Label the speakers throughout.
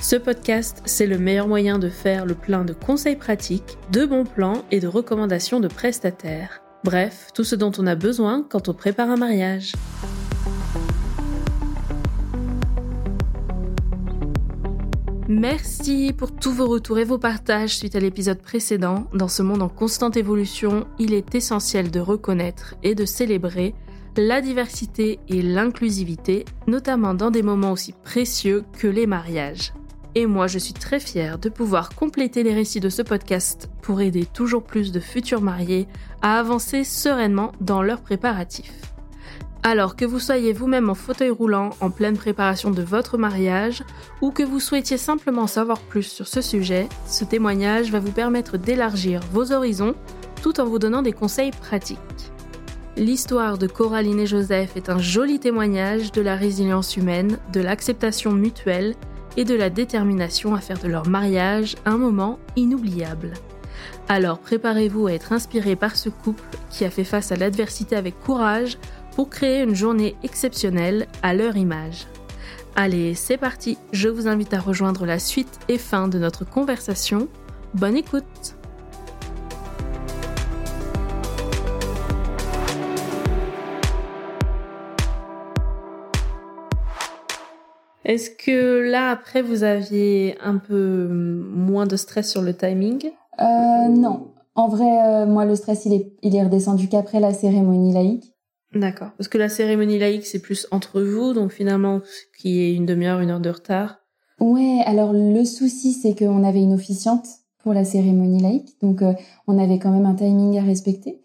Speaker 1: Ce podcast, c'est le meilleur moyen de faire le plein de conseils pratiques, de bons plans et de recommandations de prestataires. Bref, tout ce dont on a besoin quand on prépare un mariage. Merci pour tous vos retours et vos partages suite à l'épisode précédent. Dans ce monde en constante évolution, il est essentiel de reconnaître et de célébrer la diversité et l'inclusivité, notamment dans des moments aussi précieux que les mariages. Et moi, je suis très fière de pouvoir compléter les récits de ce podcast pour aider toujours plus de futurs mariés à avancer sereinement dans leurs préparatifs. Alors que vous soyez vous-même en fauteuil roulant en pleine préparation de votre mariage ou que vous souhaitiez simplement savoir plus sur ce sujet, ce témoignage va vous permettre d'élargir vos horizons tout en vous donnant des conseils pratiques. L'histoire de Coraline et Joseph est un joli témoignage de la résilience humaine, de l'acceptation mutuelle et de la détermination à faire de leur mariage un moment inoubliable. Alors préparez-vous à être inspiré par ce couple qui a fait face à l'adversité avec courage pour créer une journée exceptionnelle à leur image. Allez, c'est parti, je vous invite à rejoindre la suite et fin de notre conversation. Bonne écoute Est-ce que là, après, vous aviez un peu moins de stress sur le timing?
Speaker 2: Euh, Non. En vrai, euh, moi, le stress, il est, il est redescendu qu'après la cérémonie laïque.
Speaker 1: D'accord. Parce que la cérémonie laïque, c'est plus entre vous, donc finalement, qui est une demi-heure, une heure de retard.
Speaker 2: Ouais, alors le souci, c'est qu'on avait une officiante pour la cérémonie laïque, donc euh, on avait quand même un timing à respecter.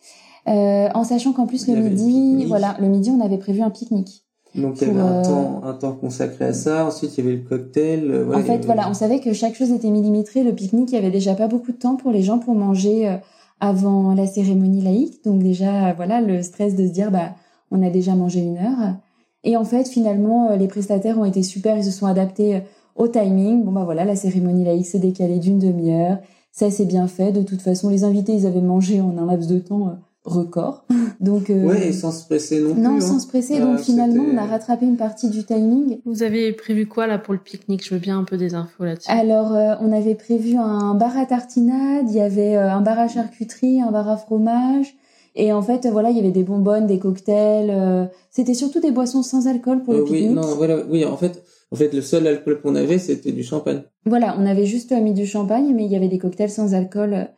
Speaker 2: Euh, en sachant qu'en plus, le midi, voilà, le midi, on avait prévu un pique-nique.
Speaker 3: Donc il y avait un, temps, un temps consacré à ça. Ensuite, il y avait le cocktail.
Speaker 2: Euh, en fait, voilà, on savait que chaque chose était millimétrée. Le pique-nique, il y avait déjà pas beaucoup de temps pour les gens pour manger euh, avant la cérémonie laïque. Donc déjà, voilà, le stress de se dire, bah, on a déjà mangé une heure. Et en fait, finalement, euh, les prestataires ont été super. Ils se sont adaptés au timing. Bon, bah voilà, la cérémonie laïque s'est décalée d'une demi-heure. Ça s'est bien fait. De toute façon, les invités, ils avaient mangé en un laps de temps record.
Speaker 3: Donc euh, ouais, et sans se presser non plus.
Speaker 2: Non, sans hein. se presser. donc euh, finalement, on a rattrapé une partie du timing.
Speaker 1: Vous avez prévu quoi là pour le pique-nique? Je veux bien un peu des infos là-dessus.
Speaker 2: Alors, euh, on avait prévu un bar à tartinade, il y avait un bar à charcuterie, un bar à fromage. Et en fait, voilà, il y avait des bonbonnes, des cocktails. C'était surtout des boissons sans alcool pour le pique-nique.
Speaker 3: Oui, non, voilà, oui, en fait, en fait, le seul alcool qu'on avait, c'était du champagne.
Speaker 2: Voilà, on avait juste mis du champagne, mais il y avait des cocktails sans alcool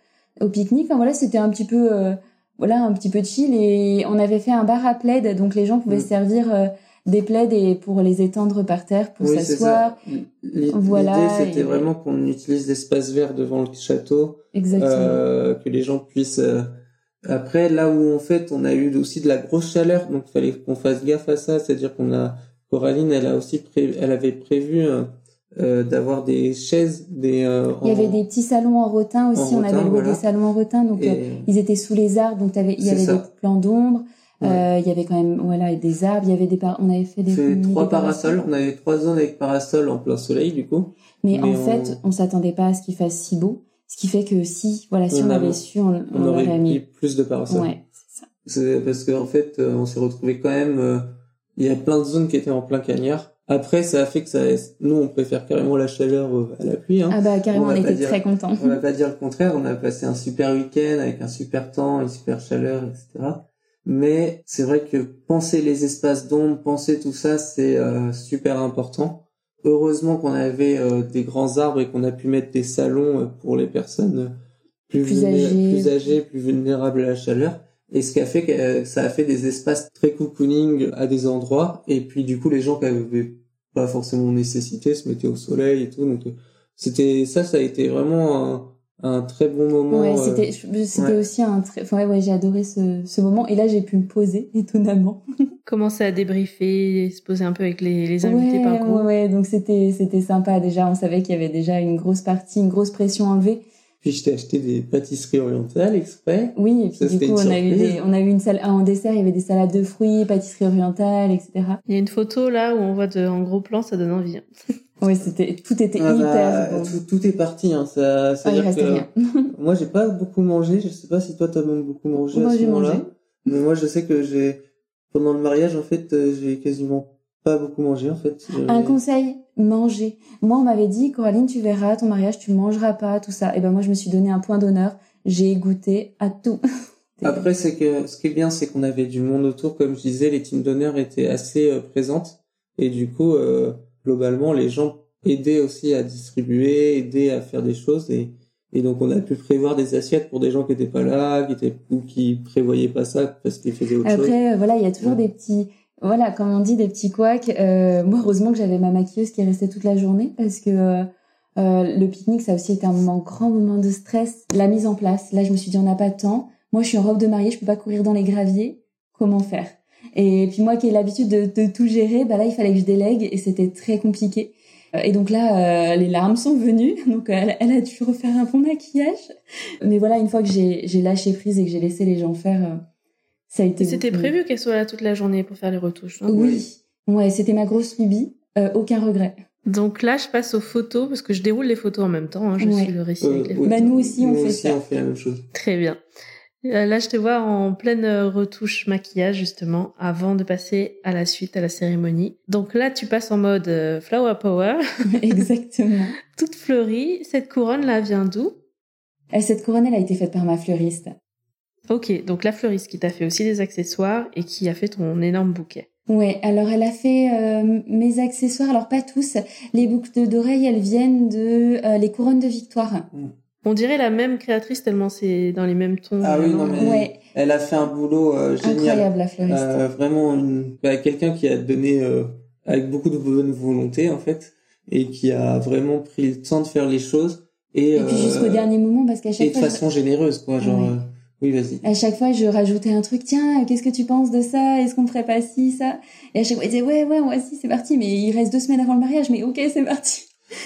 Speaker 2: au pique-nique. Enfin voilà, c'était un petit peu voilà un petit peu chill et on avait fait un bar à plaid donc les gens pouvaient mm. servir euh, des plaids et pour les étendre par terre pour s'asseoir.
Speaker 3: Voilà. L'idée c'était vraiment qu'on utilise l'espace vert devant le château, euh, que les gens puissent. Euh, après là où en fait on a eu aussi de la grosse chaleur donc il fallait qu'on fasse gaffe à ça, c'est-à-dire qu'on a Coraline elle a aussi elle avait prévu euh, d'avoir des chaises, des.
Speaker 2: Euh, il y avait des petits salons en rotin aussi. on avait loué des salons en rotin, donc euh, ils étaient sous les arbres, donc il y avait des plans d'ombre. il y avait quand même voilà des arbres, il y avait des on avait fait des,
Speaker 3: trois parasols. On avait trois zones avec parasols en plein soleil du coup.
Speaker 2: Mais, en fait, on s'attendait pas à ce qu'il fasse si beau. Ce qui fait que si, voilà, si on, avait su, on,
Speaker 3: on, aurait,
Speaker 2: mis
Speaker 3: plus de parasols.
Speaker 2: Ouais, c'est
Speaker 3: ça. parce qu'en en fait, on s'est retrouvé quand même. il y a plein de zones qui étaient en plein cagnard. Après, ça a fait que ça, nous, on préfère carrément la chaleur euh, à la pluie. Hein.
Speaker 2: Ah bah carrément, on, on était très contents.
Speaker 3: On va pas dire le contraire. On a passé un super week-end avec un super temps, une super chaleur, etc. Mais c'est vrai que penser les espaces d'ombre, penser tout ça, c'est euh, super important. Heureusement qu'on avait euh, des grands arbres et qu'on a pu mettre des salons pour les personnes plus,
Speaker 2: plus, âgées.
Speaker 3: plus âgées, plus vulnérables à la chaleur. Et ce qui a fait que euh, ça a fait des espaces très cocooning à des endroits. Et puis du coup, les gens qui avaient pas forcément nécessité se mettaient au soleil et tout. Donc euh, c'était ça, ça a été vraiment un, un très bon moment.
Speaker 2: Ouais, euh, c'était c'était aussi un très. Enfin, ouais, j'ai adoré ce, ce moment. Et là, j'ai pu me poser étonnamment.
Speaker 1: Commencer à débriefer, se poser un peu avec les, les invités
Speaker 2: ouais,
Speaker 1: par contre?
Speaker 2: Ouais, donc c'était c'était sympa déjà. On savait qu'il y avait déjà une grosse partie, une grosse pression enlevée
Speaker 3: Puis je t'ai acheté des pâtisseries orientales exprès.
Speaker 2: Oui, et puis du coup, on a, eu des, on a eu une salle, en dessert, il y avait des salades de fruits, pâtisseries orientales, etc.
Speaker 1: Il y a une photo là où on voit de, en gros plan, ça donne envie. Hein.
Speaker 2: oui, c'était, tout était ah hyper
Speaker 3: bah, tout, tout, est parti, hein. Ça, ça ah, il reste rien. moi, j'ai pas beaucoup mangé. Je sais pas si toi, t'as même beaucoup mangé moi, à ce moment-là. Mais moi, je sais que j'ai, pendant le mariage, en fait, euh, j'ai quasiment pas beaucoup mangé, en fait.
Speaker 2: Un conseil, manger. Moi, on m'avait dit, Coraline, tu verras, ton mariage, tu mangeras pas, tout ça. Et ben moi, je me suis donné un point d'honneur. J'ai goûté à tout.
Speaker 3: Après, c'est que ce qui est bien, c'est qu'on avait du monde autour, comme je disais, les teams d'honneur étaient assez euh, présentes. Et du coup, euh, globalement, les gens aidaient aussi à distribuer, aidaient à faire des choses. Et, et donc, on a pu prévoir des assiettes pour des gens qui étaient pas là, qui étaient ou qui prévoyaient pas ça parce qu'ils faisaient autre
Speaker 2: chose.
Speaker 3: Après,
Speaker 2: euh, voilà, il y a toujours des petits voilà, comme on dit, des petits couacs. Euh, moi, heureusement que j'avais ma maquilleuse qui est restée toute la journée parce que euh, euh, le pique-nique, ça aussi été un grand moment de stress. La mise en place, là, je me suis dit, on n'a pas de temps. Moi, je suis en robe de mariée, je peux pas courir dans les graviers. Comment faire? Et puis moi, qui ai l'habitude de, tout gérer, bah là, il fallait que je délègue et c'était très compliqué. Et donc là, les larmes sont venues. Donc elle, elle, a dû refaire un bon maquillage. Mais voilà, une fois que j'ai lâché prise et que j'ai laissé les gens faire
Speaker 1: c'était prévu qu'elle soit là toute la journée pour faire les retouches.
Speaker 2: oui. Ouais, c'était ma grosse lubie. Euh, aucun regret.
Speaker 1: Donc là, je passe aux photos parce que je déroule les photos en même temps. Hein, je suis le récit avec les
Speaker 2: euh, photos. Bah, nous aussi, on fait
Speaker 3: ça. on fait la même chose.
Speaker 1: Très bien. Euh, là, je te vois en pleine retouche maquillage justement avant de passer à la suite à la cérémonie. Donc là, tu passes en mode flower power.
Speaker 2: Exactement.
Speaker 1: Toute fleurie. Cette couronne là vient d'où?
Speaker 2: Cette couronne, elle a été faite par ma fleuriste.
Speaker 1: Ok, donc la fleuriste qui t'a fait aussi des accessoires et qui a fait ton énorme bouquet.
Speaker 2: Ouais, alors elle a fait euh, mes accessoires, alors pas tous. Les boucles d'oreilles, elles viennent de euh, les couronnes de victoire.
Speaker 1: On dirait la même créatrice tellement c'est dans les mêmes tons.
Speaker 3: Ah oui, non mais ouais. elle a fait un boulot euh, génial.
Speaker 2: Incroyable la fleuriste.
Speaker 3: vraiment une... bah, quelqu'un qui a donné avec beaucoup de bonne volonté en fait et qui a vraiment pris le temps de faire les choses et,
Speaker 2: et puis jusqu'au dernier moment parce qu'à chaque
Speaker 3: fois et de façon généreuse quoi genre oui, vas-y.
Speaker 2: À chaque fois, je rajoutais un truc. Tiens, qu'est-ce que tu penses de ça? Est-ce qu'on ferait pas ci, ça? Et à chaque fois, il disait ouais, ouais, voici, c'est parti. Mais il reste deux semaines avant le mariage. Mais ok, c'est parti.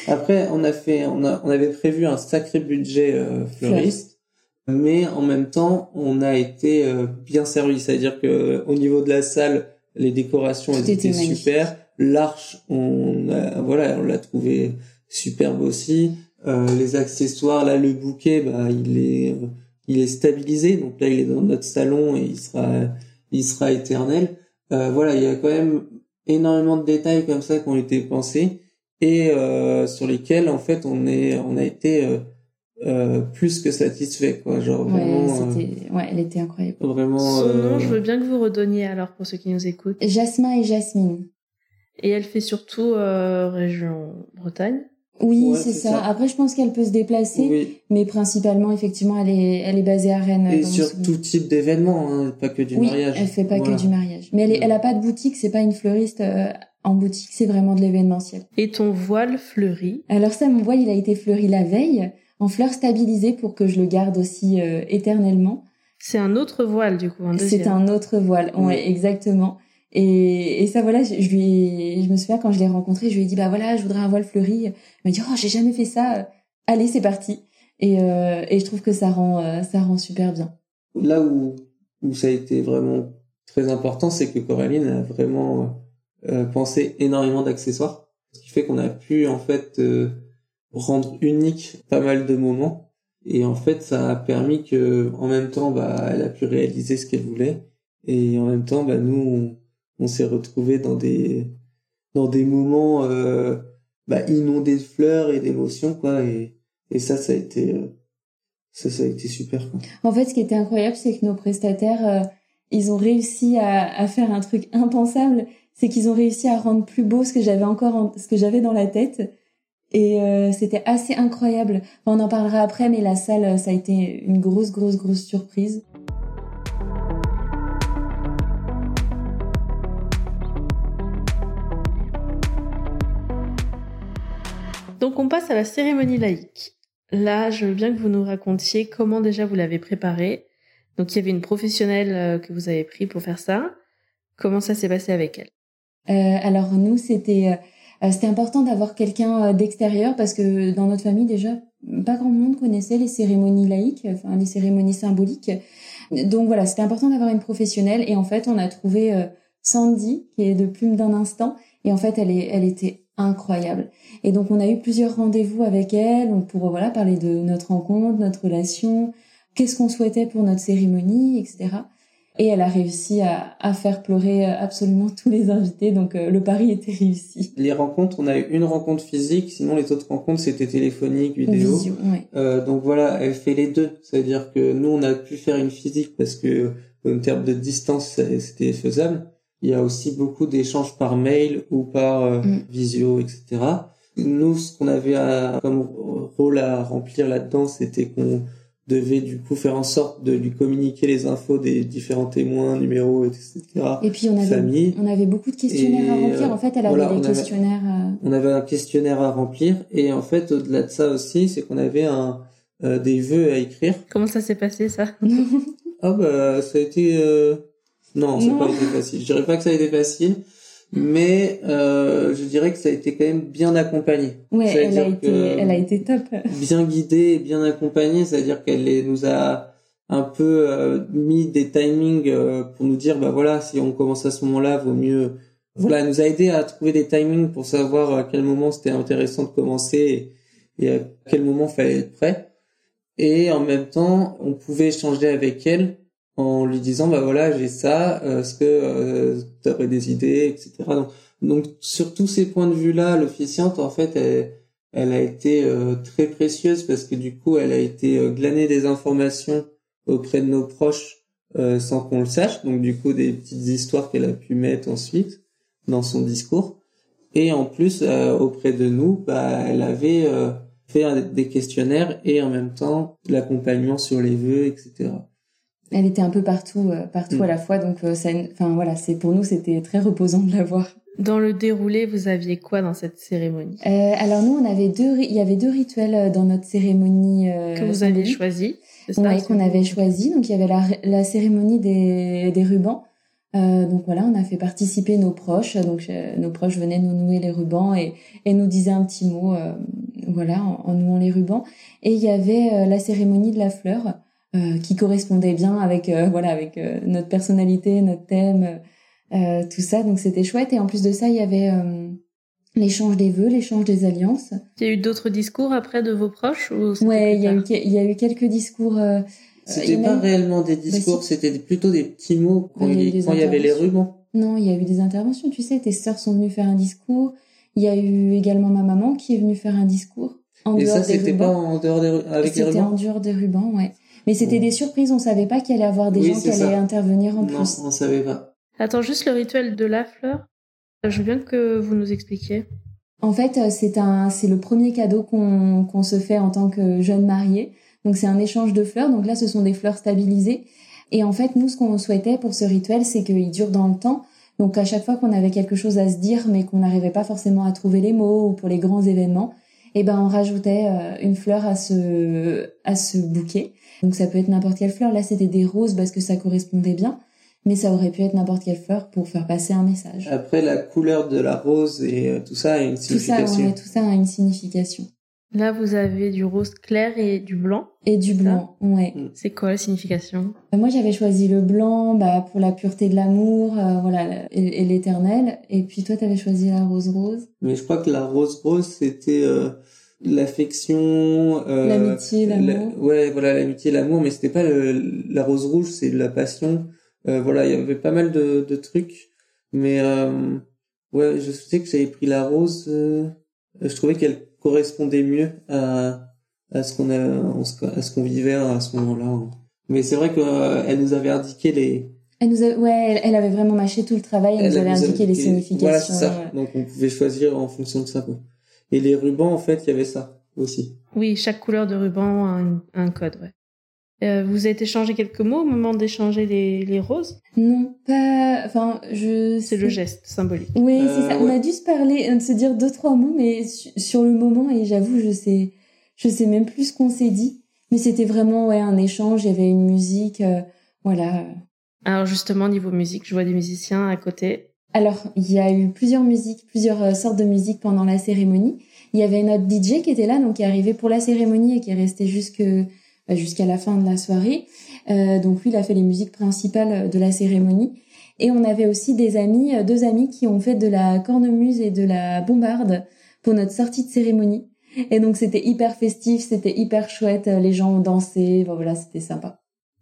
Speaker 3: Après, on a fait, on a, on avait prévu un sacré budget euh, fleuriste, mais en même temps, on a été euh, bien servi. C'est-à-dire que au niveau de la salle, les décorations étaient super. L'arche, on a, voilà, on l'a trouvé superbe aussi. Euh, les accessoires, là, le bouquet, bah, il est il est stabilisé, donc là il est dans notre salon et il sera, il sera éternel. Euh, voilà, il y a quand même énormément de détails comme ça qui ont été pensés et euh, sur lesquels en fait on est, on a été euh, euh plus que satisfait quoi. Genre vraiment.
Speaker 2: Ouais, ouais, elle était incroyable.
Speaker 3: Vraiment.
Speaker 1: Son nom, je veux bien que vous redonniez alors pour ceux qui nous écoutent.
Speaker 2: Jasmin et Jasmine.
Speaker 1: Et elle fait surtout région Bretagne.
Speaker 2: Oui, c'est ça. Après, je pense qu'elle peut se déplacer, mais principalement, effectivement, elle est, elle est basée à Rennes.
Speaker 3: Et sur tout type d'événement, hein, pas que du
Speaker 2: oui,
Speaker 3: mariage.
Speaker 2: elle fait pas que du mariage. Mais elle, est, elle a pas de boutique, c'est pas une fleuriste euh, en boutique, c'est vraiment de l'événementiel.
Speaker 1: Et ton voile fleuri?
Speaker 2: Alors ça, mon voile, il a été fleuri la veille, en fleurs stabilisées pour que je le garde aussi euh, éternellement.
Speaker 1: C'est un autre voile, du coup,
Speaker 2: C'est un autre voile, ouais, exactement. Et, et ça, voilà, je, lui je me souviens quand je l'ai rencontré, je lui ai dit, bah voilà, je voudrais un voile fleuri. Il m'a dit, oh, j'ai jamais fait ça. Allez, c'est parti. Et, euh, et je trouve que ça rend, euh, ça rend super bien.
Speaker 3: Là où, où ça a été vraiment très important, c'est que Coraline a vraiment euh, pensé énormément d'accessoires. Ce qui fait qu'on a pu, en fait, euh, rendre unique pas mal de moments. Et en fait, ça a permis que, en même temps, bah, elle a pu réaliser ce qu'elle voulait. Et en même temps, bah, nous, s'est retrouvé dans des dans des moments euh, bah, inondés de fleurs et d'émotions quoi et et ça ça a été euh, ça ça a été super quoi.
Speaker 2: En fait, ce qui était incroyable, c'est que nos prestataires euh, ils ont réussi à, à faire un truc impensable, c'est qu'ils ont réussi à rendre plus beau ce que j'avais encore ce que j'avais dans la tête. Et euh, c'était assez incroyable. on en parlera après, mais la salle, ça a été une grosse, grosse, grosse surprise.
Speaker 1: Donc on passe à la cérémonie laïque. Là, je veux bien que vous nous racontiez comment déjà vous l'avez préparée. Donc il y avait une professionnelle euh, que vous avez pris pour faire ça. Comment ça s'est passé avec elle?
Speaker 2: Euh, Alors nous, c'était... Euh, c'était important d'avoir quelqu'un d'extérieur parce que dans notre famille déjà, pas grand monde connaissait les cérémonies laïques, enfin les cérémonies symboliques. Donc voilà, c'était important d'avoir une professionnelle et en fait on a trouvé Sandy qui est de Plume d'un instant et en fait elle est, elle était incroyable. Et donc on a eu plusieurs rendez-vous avec elle pour voilà parler de notre rencontre, notre relation, qu'est-ce qu'on souhaitait pour notre cérémonie, etc. Et elle a réussi à, à, faire pleurer absolument tous les invités, donc euh, le pari était réussi.
Speaker 3: Les rencontres, on a eu une rencontre physique, sinon les autres rencontres c'était téléphonique, vidéo. euh, donc voilà, elle fait les deux. C'est-à-dire que nous on a pu faire une physique parce que en termes de distance c'était faisable. Il y a aussi beaucoup d'échanges par mail ou par euh, mm. visio, etc. Nous, ce qu'on avait comme rôle à remplir là-dedans, c'était qu'on devait du coup faire en sorte de lui communiquer les infos des différents témoins, numéros, etc.
Speaker 2: Et puis on avait, on avait beaucoup de questionnaires à remplir. En fait, elle avait des questionnaires.
Speaker 3: Euh, on avait un questionnaire à remplir et en fait, au-delà de ça aussi, c'est qu'on avait un euh, des vœux à écrire.
Speaker 1: Comment ça s'est passé ça?
Speaker 3: Ah bah ça a été. Euh... Non, ça n'a pas été facile. Je dirais pas que ça a été facile mais euh, je dirais que ça a été quand même bien accompagné.
Speaker 2: Ouais, elle a, été, elle a été top.
Speaker 3: bien guidée et bien accompagnée, c'est-à-dire qu'elle nous a un peu euh, mis des timings euh, pour nous dire bah voilà si on commence à ce moment-là vaut mieux voilà elle nous a aidé à trouver des timings pour savoir à quel moment c'était intéressant de commencer et, et à quel moment fallait être prêt et en même temps on pouvait échanger avec elle en lui disant bah voilà j'ai ça euh, est-ce que euh, tu aurais des idées etc donc, sur tous ces points de vue là l'officiante en fait elle, elle a été euh, très précieuse parce que du coup elle a été euh, glaner des informations auprès de nos proches sans qu'on le sache. Donc du coup des petites histoires qu'elle a pu mettre ensuite dans son discours. Et en plus auprès de nous bah elle avait fait des questionnaires et en même temps l'accompagnement sur les vœux etc
Speaker 2: elle était un peu partout, euh, partout à mm. la fois. Donc, euh, ça, enfin voilà, c'est pour nous c'était très reposant de la voir.
Speaker 1: Dans le déroulé, vous aviez quoi dans cette cérémonie?
Speaker 2: Euh, Alors nous, on avait deux, il y avait deux rituels euh, dans notre cérémonie
Speaker 1: que vous aviez choisi.
Speaker 2: Oui, qu'on avait choisi. Donc il y avait la, la cérémonie des, des rubans. donc voilà, on a fait participer nos proches. Donc nos proches venaient nous nouer les rubans et, et nous disaient un petit mot, voilà, en, en, nouant les rubans. Et il y avait la cérémonie de la fleur. Euh, qui correspondait bien avec euh, voilà avec euh, notre personnalité, notre thème, tout ça. Donc c'était chouette. Et en plus de ça, il y avait l'échange des vœux, l'échange des alliances.
Speaker 1: Il y a eu d'autres discours après de vos proches ou
Speaker 2: Ouais, il y a eu il y a eu quelques discours.
Speaker 3: c'était pas réellement des bah, discours, c'était plutôt des petits mots quand, il, y, avait les rubans.
Speaker 2: Non, il y a eu des interventions. Tu sais, tes sœurs sont venues faire un discours. Il y a eu également ma maman qui est venue faire un discours.
Speaker 3: En Et ça, c'était pas en dehors des avec les rubans.
Speaker 2: C'était en dehors des rubans, ouais. Mais c'était des surprises, on savait pas qu'il allait y avoir des gens qui allaient intervenir en
Speaker 3: non,
Speaker 2: plus.
Speaker 3: on savait pas.
Speaker 1: Attends, juste le rituel de la fleur. Je veux bien que vous nous expliquiez.
Speaker 2: En fait, euh, c'est un, c'est le premier cadeau qu'on qu'on se fait en tant que jeune mariée. Donc c'est un échange de fleurs. Donc là, ce sont des fleurs stabilisées. Et en fait, nous, ce qu'on souhaitait pour ce rituel, c'est qu'il dure dans le temps. Donc à chaque fois qu'on avait quelque chose à se dire, mais qu'on n'arrivait pas forcément à trouver les mots ou pour les grands événements, eh ben on rajoutait euh, une fleur à ce à ce bouquet. Donc ça peut être n'importe quelle fleur. Là, c'était des roses parce que ça correspondait bien, mais ça aurait pu être n'importe quelle fleur pour faire passer un message.
Speaker 3: Après, la couleur de la rose et euh, tout ça a une signification.
Speaker 2: Tout ça, ouais, tout ça a une signification.
Speaker 1: Là, vous avez du rose clair et du blanc.
Speaker 2: Et du blanc, ouais. Mm.
Speaker 1: C'est quoi la signification?
Speaker 2: Euh, Moi, j'avais choisi le blanc bah, pour la pureté de l'amour, euh, voilà, et, l'éternel. Et puis toi, tu avais choisi la rose rose?
Speaker 3: Mais je crois que la rose rose, c'était l'affection,
Speaker 2: euh, l'amitié, l'amour.
Speaker 3: ouais, voilà, l'amitié, l'amour, mais c'était pas la rose rouge, c'est la passion. Euh, voilà, il y avait pas mal de, de trucs, mais euh, ouais, je sais que j'avais pris la rose. Euh, je trouvais qu'elle correspondait mieux à à ce qu'on à ce qu'on vivait à ce moment-là. Mais c'est vrai qu'elle nous avait indiqué les
Speaker 2: elle nous a, ouais, elle, avait vraiment mâché tout le travail. Elle, nous avait indiqué les significations. Voilà,
Speaker 3: ça. Donc on pouvait choisir en fonction de ça. Quoi. Et les rubans, en fait, il y avait ça aussi.
Speaker 1: Oui, chaque couleur de ruban a un, code, ouais. Euh, vous avez échangé quelques mots au moment d'échanger les, les roses?
Speaker 2: Non, pas. Enfin, je.
Speaker 1: C'est le geste symbolique.
Speaker 2: Oui, c'est ça. Euh, On a dû se parler, de se dire deux trois mots, mais sur le moment, et j'avoue, je sais, je sais même plus ce qu'on s'est dit. Mais c'était vraiment ouais un échange. Il y avait une musique, euh, voilà.
Speaker 1: Alors justement, niveau musique, je vois des musiciens à côté.
Speaker 2: Alors, il y a eu plusieurs musiques, plusieurs sortes de musiques pendant la cérémonie. Il y avait notre DJ qui était là, donc qui est arrivé pour la cérémonie et qui est resté jusque bah, jusqu'à la fin de la soirée. Euh, donc lui, il a fait les musiques principales de la cérémonie. Et on avait aussi des amis, deux amis qui ont fait de la cornemuse et de la bombarde pour notre sortie de cérémonie. Et donc c'était hyper festif, c'était hyper chouette, les gens ont dansé, voilà, c'était sympa.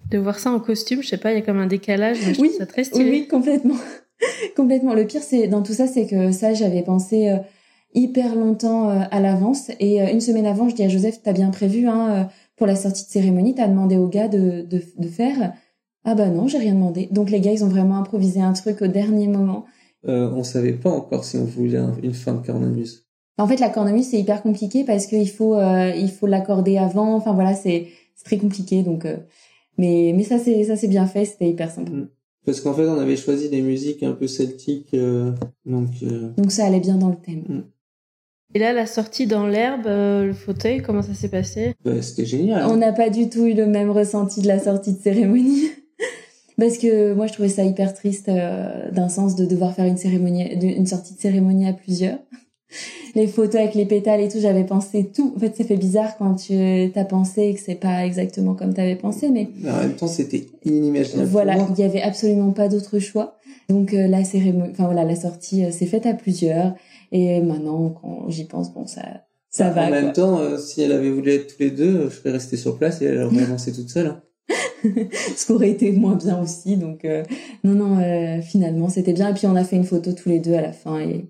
Speaker 1: De voir ça en costume, je sais pas, il y a comme un décalage, mais je oui, trouve ça très stylé.
Speaker 2: Oui, complètement. complètement. Le pire c'est dans tout ça, c'est que ça j'avais pensé euh, hyper longtemps euh, à l'avance et une semaine avant, je dis à Joseph, t'as bien prévu hein, pour la sortie de cérémonie, t'as demandé aux gars de, de, de faire Ah bah non, j'ai rien demandé. Donc les gars, ils ont vraiment improvisé un truc au dernier moment.
Speaker 3: Euh, on savait pas encore si on voulait une fin de cornemuse.
Speaker 2: En fait, la cornemuse c'est hyper compliqué parce qu'il faut euh, il faut l'accorder avant. Enfin voilà, c'est très compliqué. Donc, euh, mais mais ça c'est ça c'est bien fait. C'était hyper sympa. Mm.
Speaker 3: Parce qu'en fait, on avait choisi des musiques un peu celtiques, euh, donc.
Speaker 2: Donc ça allait bien dans le thème. Mm.
Speaker 1: Et là, la sortie dans l'herbe, euh, le fauteuil, comment ça s'est passé?
Speaker 3: Bah, C'était génial.
Speaker 2: On n'a pas du tout eu le même ressenti de la sortie de cérémonie. Parce que moi, je trouvais ça hyper triste euh, d'un sens de devoir faire une cérémonie, une sortie de cérémonie à plusieurs. Les photos avec les pétales et tout, j'avais pensé tout. En fait, ça fait bizarre quand tu as pensé et que c'est pas exactement comme tu avais pensé, mais
Speaker 3: en même temps, c'était inimaginable.
Speaker 2: Voilà, il y avait absolument pas d'autre choix. Donc euh, la cérémonie, enfin voilà, la sortie s'est faite à plusieurs. Et maintenant, quand j'y pense, bon, ça, ça bah,
Speaker 3: va. En même temps, euh, si elle avait voulu être tous les deux, je serais restée sur place et elle aurait avancé toute seule. Hein.
Speaker 2: Ce qui aurait été moins bien aussi. Donc, euh, non, non, euh, finalement, c'était bien. Et puis, on a fait une photo tous les deux à la fin. Et,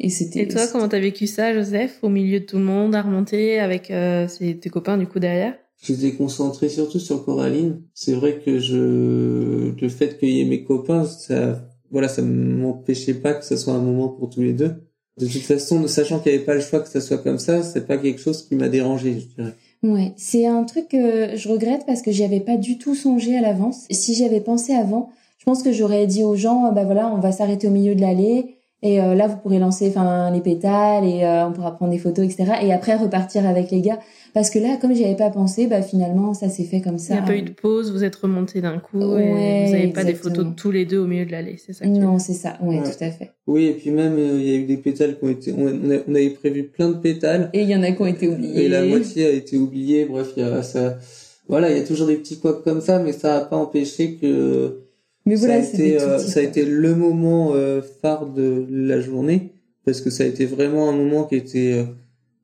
Speaker 2: et c'était.
Speaker 1: Et toi, comment t'as vécu ça, Joseph, au milieu de tout le monde, à remonter avec tes copains, du coup, derrière?
Speaker 3: J'étais concentré surtout sur Coraline. C'est vrai que je, le fait qu'il y ait mes copains, ça, voilà, ça m'empêchait pas que ce soit un moment pour tous les deux. De toute façon, sachant qu'il n'y avait pas le choix que ça soit comme ça, c'est pas quelque chose qui m'a dérangé, je dirais.
Speaker 2: Ouais, c'est un truc que je regrette parce que j'y avais pas du tout songé à l'avance. Si j'y avais pensé avant, je pense que j'aurais dit aux gens, bah voilà, on va s'arrêter au milieu de l'allée et euh, là vous pourrez lancer, enfin les pétales et euh, on pourra prendre des photos, etc. Et après repartir avec les gars. Parce que là, comme j'y avais pas pensé, bah finalement ça s'est fait comme ça.
Speaker 1: Il n'y a pas eu de pause, vous êtes remontés d'un coup et vous n'avez pas des photos de tous les deux au milieu de l'allée, c'est ça
Speaker 2: Non, c'est ça, ouais, tout à fait.
Speaker 3: Oui, et puis même euh, il y a eu des pétales qui ont été, on, on avait prévu plein de pétales.
Speaker 2: Et il y en a qui ont été oubliés.
Speaker 3: Et la moitié a été oubliée. Bref, il y a ça. Voilà, il y a toujours des petits couacs comme ça, mais ça n'a pas empêché que. Mais voilà, ça a été, euh, ça a été le moment euh, phare de la journée parce que ça a été vraiment un moment qui était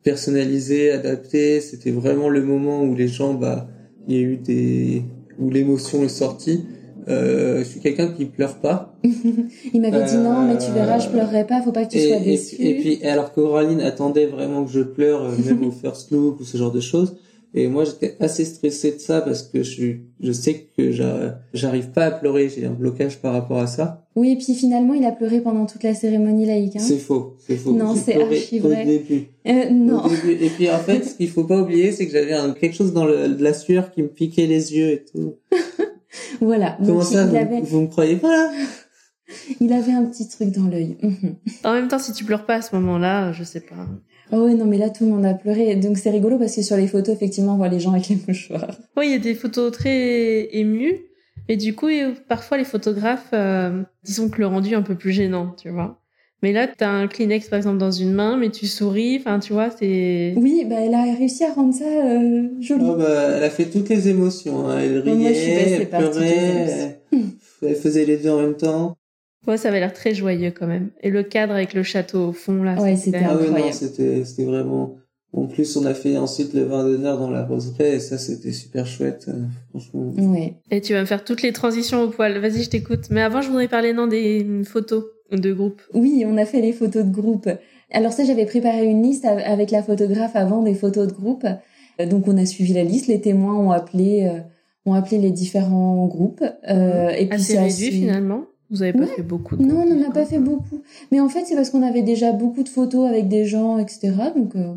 Speaker 3: personnalisé, adapté. C'était vraiment le moment où les gens, bah, il y a eu des, où l'émotion est sortie. Euh, je suis quelqu'un qui pleure pas.
Speaker 2: il m'avait dit non, mais tu verras, je pleurerai pas, faut pas que tu sois déçu.
Speaker 3: Et, puis, alors qu'Auraline attendait vraiment que je pleure, euh, même au first look ou ce genre de choses. Et moi, j'étais assez stressé de ça parce que je, je sais que j'arrive pas à pleurer. J'ai un blocage par rapport à ça.
Speaker 2: Oui, et puis finalement, il a pleuré pendant toute la cérémonie laïque. Hein.
Speaker 3: C'est faux, c'est faux.
Speaker 2: Non, c'est archi vrai.
Speaker 3: Au début.
Speaker 2: Euh, non.
Speaker 3: Et puis en fait, ce qu'il faut pas oublier, c'est que j'avais quelque chose dans le, de la sueur qui me piquait les yeux et tout.
Speaker 2: voilà.
Speaker 3: Comment ça, vous, avait... vous me croyez pas là?
Speaker 2: Il avait un petit truc dans l'œil.
Speaker 1: en même temps, si tu pleures pas à ce moment-là, je sais pas.
Speaker 2: Oh oui, non, mais là, tout le monde a pleuré. Donc, c'est rigolo parce que sur les photos, effectivement, on voit les gens avec les mouchoirs.
Speaker 1: Oui, il y a des photos très émues. Et du coup, parfois, les photographes, euh, disons que le rendu est un peu plus gênant, tu vois. Mais là, tu as un Kleenex, par exemple, dans une main, mais tu souris. Enfin, tu vois, c'est...
Speaker 2: Oui, bah, elle a réussi à rendre ça euh, joli.
Speaker 3: Oh, bah, elle a fait toutes les émotions. Hein. Elle riait, elle pleurait, elle faisait les deux en même temps.
Speaker 1: Ouais, ça avait l'air très joyeux quand même. Et le cadre avec le château au fond, là.
Speaker 2: Ouais, c'était
Speaker 3: ah incroyable. c'était, c'était vraiment. En plus, on a fait ensuite le vin d'honneur dans la roseraie et ça, c'était super chouette, euh, franchement.
Speaker 2: Ouais.
Speaker 1: Et tu vas me faire toutes les transitions au poil. Vas-y, je t'écoute. Mais avant, je voudrais parler, non, des photos de groupe.
Speaker 2: Oui, on a fait les photos de groupe. Alors ça, j'avais préparé une liste avec la photographe avant des photos de groupe. Donc, on a suivi la liste. Les témoins ont appelé, euh, ont appelé les différents groupes. Euh, et
Speaker 1: puis, c'est réduit finalement vous avez pas fait beaucoup de
Speaker 2: Non, on n'en a pas fait beaucoup. Mais en fait, c'est parce qu'on avait déjà beaucoup de photos avec des gens, etc. Donc, euh...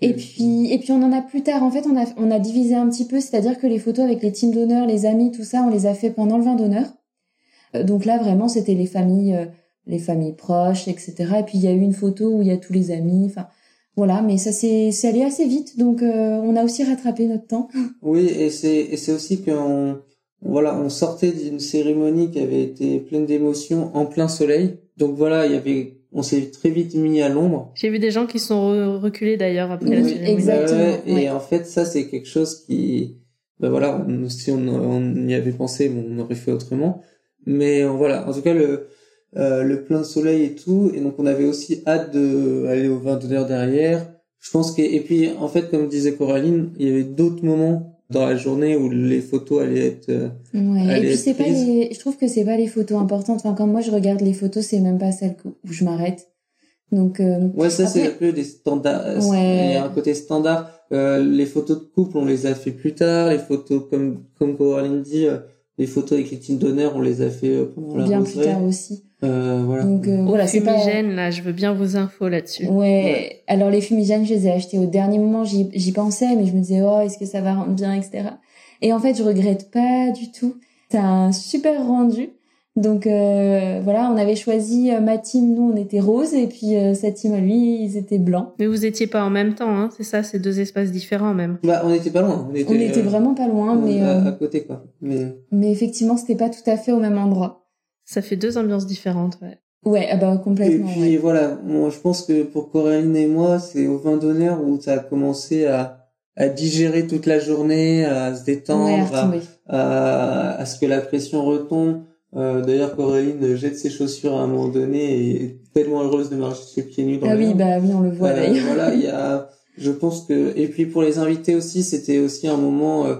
Speaker 2: et puis, et puis on en a plus tard. En fait, on a, on a divisé un petit peu, c'est-à-dire que les photos avec les teams d'honneur, les amis, tout ça, on les a fait pendant le vin d'honneur. Euh, donc là, vraiment, c'était les familles, euh, les familles proches, etc. Et puis il y a eu une photo où il y a tous les amis. Enfin, voilà. Mais ça, c'est, c'est allé assez vite. Donc, euh, on a aussi rattrapé notre temps.
Speaker 3: Oui, et c'est, et c'est aussi qu'on voilà, on sortait d'une cérémonie qui avait été pleine d'émotions en plein soleil. donc voilà, il y avait, on s'est très vite mis à l'ombre.
Speaker 1: J'ai vu des gens qui sont reculés d'ailleurs après la cérémonie.
Speaker 2: Exactement.
Speaker 3: et en fait, ça c'est quelque chose qui, ben voilà, si on, on, y avait pensé, bon, on aurait fait autrement. Mais euh, voilà, en tout cas le euh, le plein soleil et tout, et donc on avait aussi hâte de aller au vin d'honneur derrière. Je pense que et puis en fait, comme disait Coraline, il y avait d'autres moments dans la journée où les photos allaient être euh,
Speaker 2: ouais. et puis c'est pas les je trouve que c'est pas les photos importantes enfin quand moi je regarde les photos c'est même pas celles où je m'arrête donc euh,
Speaker 3: ouais ça c'est un peu des standards ouais. il y a un côté standard euh, les photos de couple on les a fait plus tard les photos comme comme Coraline dit euh, les photos avec les teams d'honneur on les a fait euh, pendant la
Speaker 2: bien plus tard aussi
Speaker 3: euh, voilà.
Speaker 1: Donc euh, voilà, fumigènes, là, je veux bien vos infos là-dessus.
Speaker 2: Ouais. Alors les fumigènes, je les ai achetés au dernier moment. J'y pensais, mais je me disais oh, est-ce que ça va rendre bien, etc. Et en fait, je regrette pas du tout. C'est un super rendu. Donc euh, voilà, on avait choisi euh, ma team, nous on était rose et puis euh, sa team à lui, ils étaient blancs.
Speaker 1: Mais vous étiez pas en même temps, hein, c'est ça, c'est deux espaces différents même.
Speaker 3: Bah on était pas loin.
Speaker 2: On était, on était vraiment pas loin, mais
Speaker 3: à, côté quoi. Mais
Speaker 2: mais effectivement c'était pas tout à fait au même endroit.
Speaker 1: Ça fait deux ambiances différentes, ouais.
Speaker 2: Ouais, ah bah complètement.
Speaker 3: Et puis voilà, moi je pense que pour Coraline et moi, c'est au vin d'honneur où ça a commencé à à digérer toute la journée, à se détendre, à, à, ce que la pression retombe. Euh, D'ailleurs, Coraline jette ses chaussures à un moment donné et est tellement heureuse de marcher ses pieds nus dans
Speaker 2: Ah oui, bah oui, on le voit euh, d'ailleurs.
Speaker 3: Voilà, il y a, je pense que, et puis pour les invités aussi, c'était aussi un moment. Euh,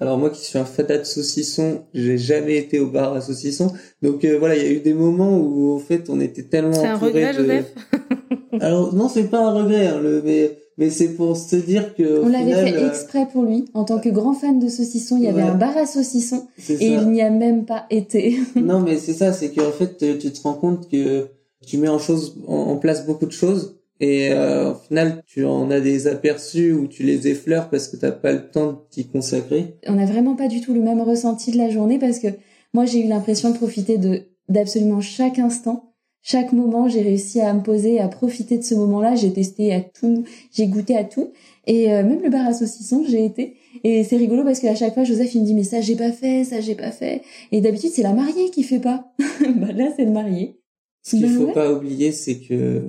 Speaker 3: alors moi qui suis un fata de saucisson, j'ai jamais été au bar à saucisson. Donc euh, voilà, il y a eu des moments où en fait on était tellement
Speaker 1: C'est un regret, Joseph?
Speaker 3: Alors non, c'est pas un regret, hein, le, mais mais c'est pour se dire que
Speaker 2: on l'avait fait euh, exprès pour lui. En tant que grand fan de saucisson, il y avait un bar à saucisson et il n'y a même pas été.
Speaker 3: non, mais c'est ça, c'est qu'en fait tu te rends compte que tu mets en chose en place beaucoup de choses et euh, au final, tu en as des aperçus où tu les effleures parce que t'as pas le temps de t'y consacrer.
Speaker 2: On n'a vraiment pas du tout le même ressenti de la journée parce que moi, j'ai eu l'impression de profiter de d'absolument chaque instant, chaque moment. J'ai réussi à me poser, à profiter de ce moment-là. J'ai testé à tout, j'ai goûté à tout. Et euh, même le bar à saucisson, j'ai été. Et c'est rigolo parce qu'à chaque fois, Joseph, il me dit, mais ça, j'ai pas fait, ça, j'ai pas fait. Et d'habitude, c'est la mariée qui fait pas. bah là, c'est le marié.
Speaker 3: Ce qu'il faut pas oublier, c'est que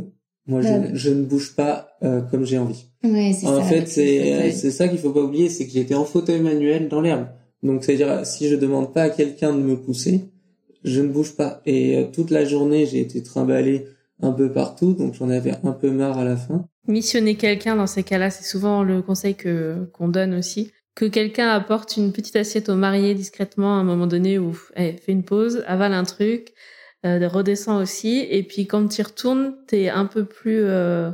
Speaker 3: moi, je, bah je, ne bouge pas euh, comme j'ai envie.
Speaker 2: Ouais, c'est
Speaker 3: en
Speaker 2: ça.
Speaker 3: fait, c'est c'est ça qu'il faut pas oublier, c'est que j'étais en fauteuil manuel dans l'herbe. Donc, c'est-à-dire, si je demande pas à quelqu'un de me pousser, je ne bouge pas. Et euh, toute la journée, j'ai été trimballé un peu partout, donc j'en avais un peu marre à la fin.
Speaker 1: Missionner quelqu'un dans ces cas-là, c'est souvent le conseil que qu'on donne aussi. Que quelqu'un apporte une petite assiette au marié discrètement à un moment donné où, hey, fais une pause, avale un truc, euh, redescends aussi. Et puis quand tu y retournes, t'es un peu plus euh,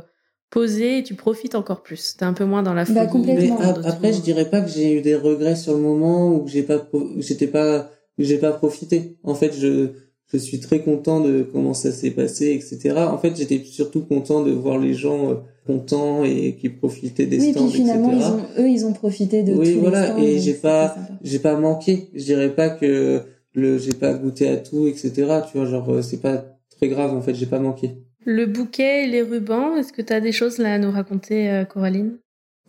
Speaker 1: posé et tu profites encore plus. T'es un peu moins dans la
Speaker 2: bah,
Speaker 1: folie.
Speaker 2: Mais
Speaker 3: après, je dirais pas que j'ai eu des regrets sur le moment ou que j'ai pas, j'étais pas, j'ai pas profité. En fait, je je suis très content de comment ça s'est passé, etc. En fait, j'étais surtout content de voir les gens euh, contents et qui profitaient des
Speaker 2: oui,
Speaker 3: stands,
Speaker 2: puis finalement,
Speaker 3: etc.
Speaker 2: Ils ont, eux, ils ont profité de
Speaker 3: oui,
Speaker 2: tous
Speaker 3: voilà.
Speaker 2: les stands.
Speaker 3: et j'ai pas, j'ai pas manqué. Je dirais pas que le j'ai pas goûté à tout, etc. Tu vois, genre euh, c'est pas très grave en fait, j'ai pas manqué.
Speaker 1: Le bouquet et les rubans, est-ce que tu as des choses là à nous raconter, euh, Coraline?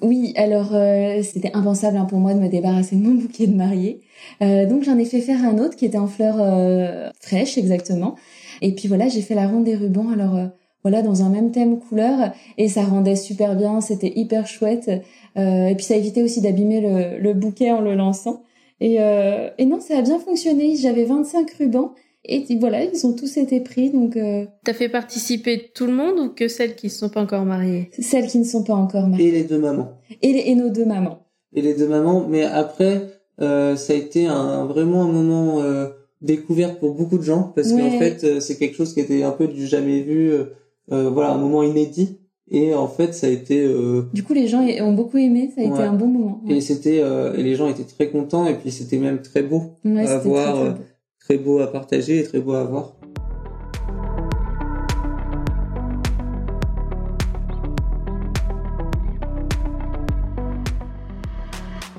Speaker 2: Oui, alors euh, c'était impensable hein, pour moi de me débarrasser de mon bouquet de mariée. Euh, donc j'en ai fait faire un autre qui était en fleurs euh, fraîches exactement. Et puis voilà, j'ai fait la ronde des rubans. Alors voilà, dans un même thème couleur et ça rendait super bien. C'était hyper chouette. et puis ça évitait aussi d'abîmer le, le bouquet en le lançant. Et, euh, et non, ça a bien fonctionné. J'avais 25 rubans. Et voilà, ils ont tous été pris, donc... Euh...
Speaker 1: T'as fait participer tout le monde ou que celles qui ne sont pas encore mariées?
Speaker 2: Celles qui ne sont pas encore mariées.
Speaker 3: Et les deux mamans.
Speaker 2: Et, les, et nos deux mamans.
Speaker 3: Et les deux mamans, mais après, euh, ça a été un, vraiment un moment euh, découvert pour beaucoup de gens, parce
Speaker 2: Ouais.
Speaker 3: qu'en fait, euh, c'est quelque chose qui était un peu du jamais vu, euh, euh, voilà, un moment inédit. Et en fait, ça a été... Euh,
Speaker 2: Du coup, les gens ont beaucoup aimé, ça a été un bon moment.
Speaker 3: Et c'était euh, et les gens étaient très contents et puis c'était même très beau
Speaker 2: Ouais,
Speaker 3: à
Speaker 2: c'était
Speaker 3: voir,
Speaker 2: très, très beau.
Speaker 3: Très beau à partager et très beau à voir.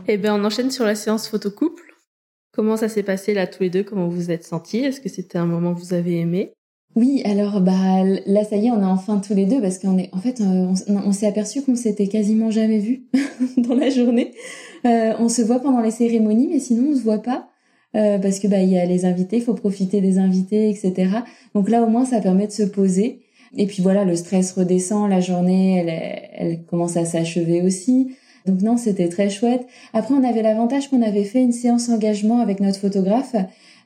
Speaker 1: Eh ben, on enchaîne sur la séance photo couple. Comment ça s'est passé là tous les deux? Comment vous vous êtes sentis? Est-ce que c'était un moment que vous avez aimé?
Speaker 2: Oui, alors bah là ça y est, on est enfin tous les deux parce qu'on est en fait euh, on, s'est aperçu qu'on s'était quasiment jamais vu dans la journée. Euh, on se voit pendant les cérémonies, mais sinon on se voit pas. Euh, parce que bah il y a les invités, il faut profiter des invités, etc. Donc là au moins ça permet de se poser. Et puis voilà, le stress redescend, la journée elle, elle commence à s'achever aussi. Donc non, c'était très chouette. Après on avait l'avantage qu'on avait fait une séance engagement avec notre photographe,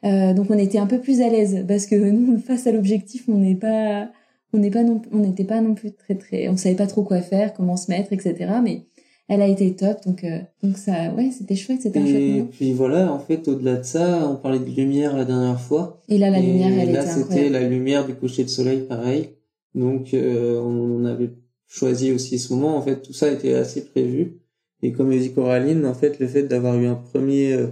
Speaker 2: euh, donc on était un peu plus à l'aise parce que nous face à l'objectif on n'est pas on n'est pas non on n'était pas non plus très très on savait pas trop quoi faire, comment se mettre, etc. Mais elle a été top donc euh, donc ça ouais c'était chouette c'était un chouette.
Speaker 3: et puis voilà en fait au-delà de ça on parlait de lumière la dernière fois.
Speaker 2: Et là la lumière elle
Speaker 3: là c'était la lumière du coucher de soleil pareil. Donc euh, on avait choisi aussi ce moment. En fait tout ça était assez prévu. Et comme le dit Coraline en fait le fait d'avoir eu un premier euh,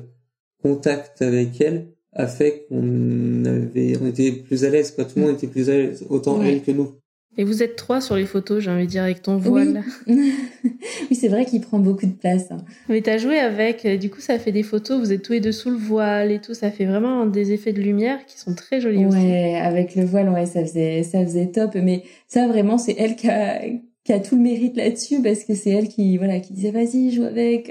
Speaker 3: contact avec elle a fait qu'on avait on était plus à l'aise quoi. Tout le monde était plus à l'aise autant elle que nous.
Speaker 1: Et vous êtes trois sur les photos, j'ai envie de dire, avec ton voile.
Speaker 2: Oui, oui c'est vrai qu'il prend beaucoup de place. Hein.
Speaker 1: Mais t'as joué avec, du coup ça fait des photos, vous êtes tous les deux sous le voile et tout, ça fait vraiment des effets de lumière qui sont très jolis
Speaker 2: aussi. Ouais, avec le voile, ouais, ça faisait, ça faisait top. Mais ça vraiment, c'est elle qui a, qui a tout le mérite là-dessus parce que c'est elle qui, voilà, qui disait vas-y, joue avec.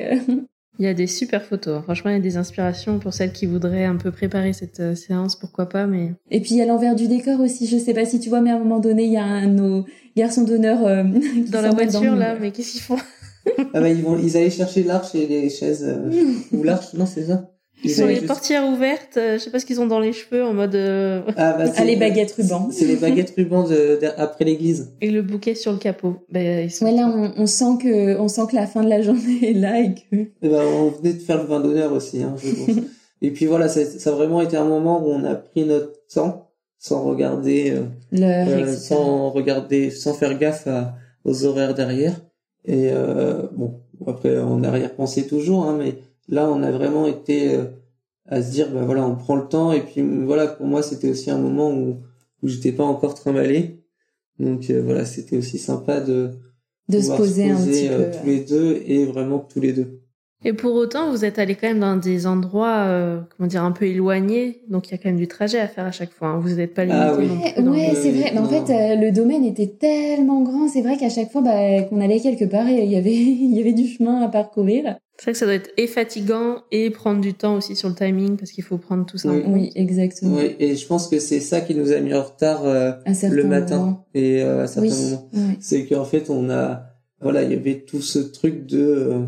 Speaker 1: Il y a des super photos. Franchement, il y a des inspirations pour celles qui voudraient un peu préparer cette euh, séance, pourquoi pas. Mais
Speaker 2: et puis il y a l'envers du décor aussi. Je sais pas si tu vois, mais à un moment donné, il y a un de nos garçons d'honneur euh,
Speaker 1: dans la voiture là. Mais qu'est-ce qu'ils font?
Speaker 3: Ah bah ils vont, ils allaient chercher l'arche et les chaises euh, ou l'arche. Non, c'est ça.
Speaker 1: Ils sont les portières ouvertes, euh, je sais pas ce qu'ils ont dans les cheveux en mode. Euh...
Speaker 2: Ah, bah, ah, les baguettes rubans.
Speaker 3: C'est les baguettes rubans de, après l'église.
Speaker 1: Et le bouquet sur le capot. Ben, ils sont...
Speaker 2: Ouais, là, on, on, sent que, on sent que la fin de la journée est là et que. Et
Speaker 3: eh ben, on venait de faire le vin d'honneur aussi, hein, je pense. et puis voilà, ça, ça, a vraiment été un moment où on a pris notre temps sans regarder, euh, euh sans regarder, sans faire gaffe à, aux horaires derrière. Et euh, bon, après, on arrière-pensé toujours, hein, mais là, on a vraiment été euh, à se dire, bah voilà, on prend le temps. Et puis voilà, pour moi, c'était aussi un moment où, où j'étais pas encore trimballé. Donc euh, voilà, c'était aussi sympa de
Speaker 2: de se poser, un petit
Speaker 3: euh, peu, tous les deux et vraiment tous les deux.
Speaker 1: Et pour autant, vous êtes allé quand même dans des endroits, comment dire, un peu éloignés, donc il y a quand même du trajet à faire à chaque fois. Hein. Vous n'êtes pas limité. Ah,
Speaker 2: oui. Ouais, c'est vrai. Mais en fait, le domaine était tellement grand, c'est vrai qu'à chaque fois, bah, qu'on allait quelque part, il y avait, il y avait du chemin à parcourir.
Speaker 1: C'est vrai que ça doit être et fatigant et prendre du temps aussi sur le timing parce qu'il faut prendre tout ça
Speaker 2: oui,
Speaker 1: en compte.
Speaker 2: Oui, exactement.
Speaker 3: Oui, et je pense que c'est ça qui nous a mis en retard euh, le matin et euh, à certains moments. C'est qu'en fait, on a voilà, il y avait tout ce truc de euh,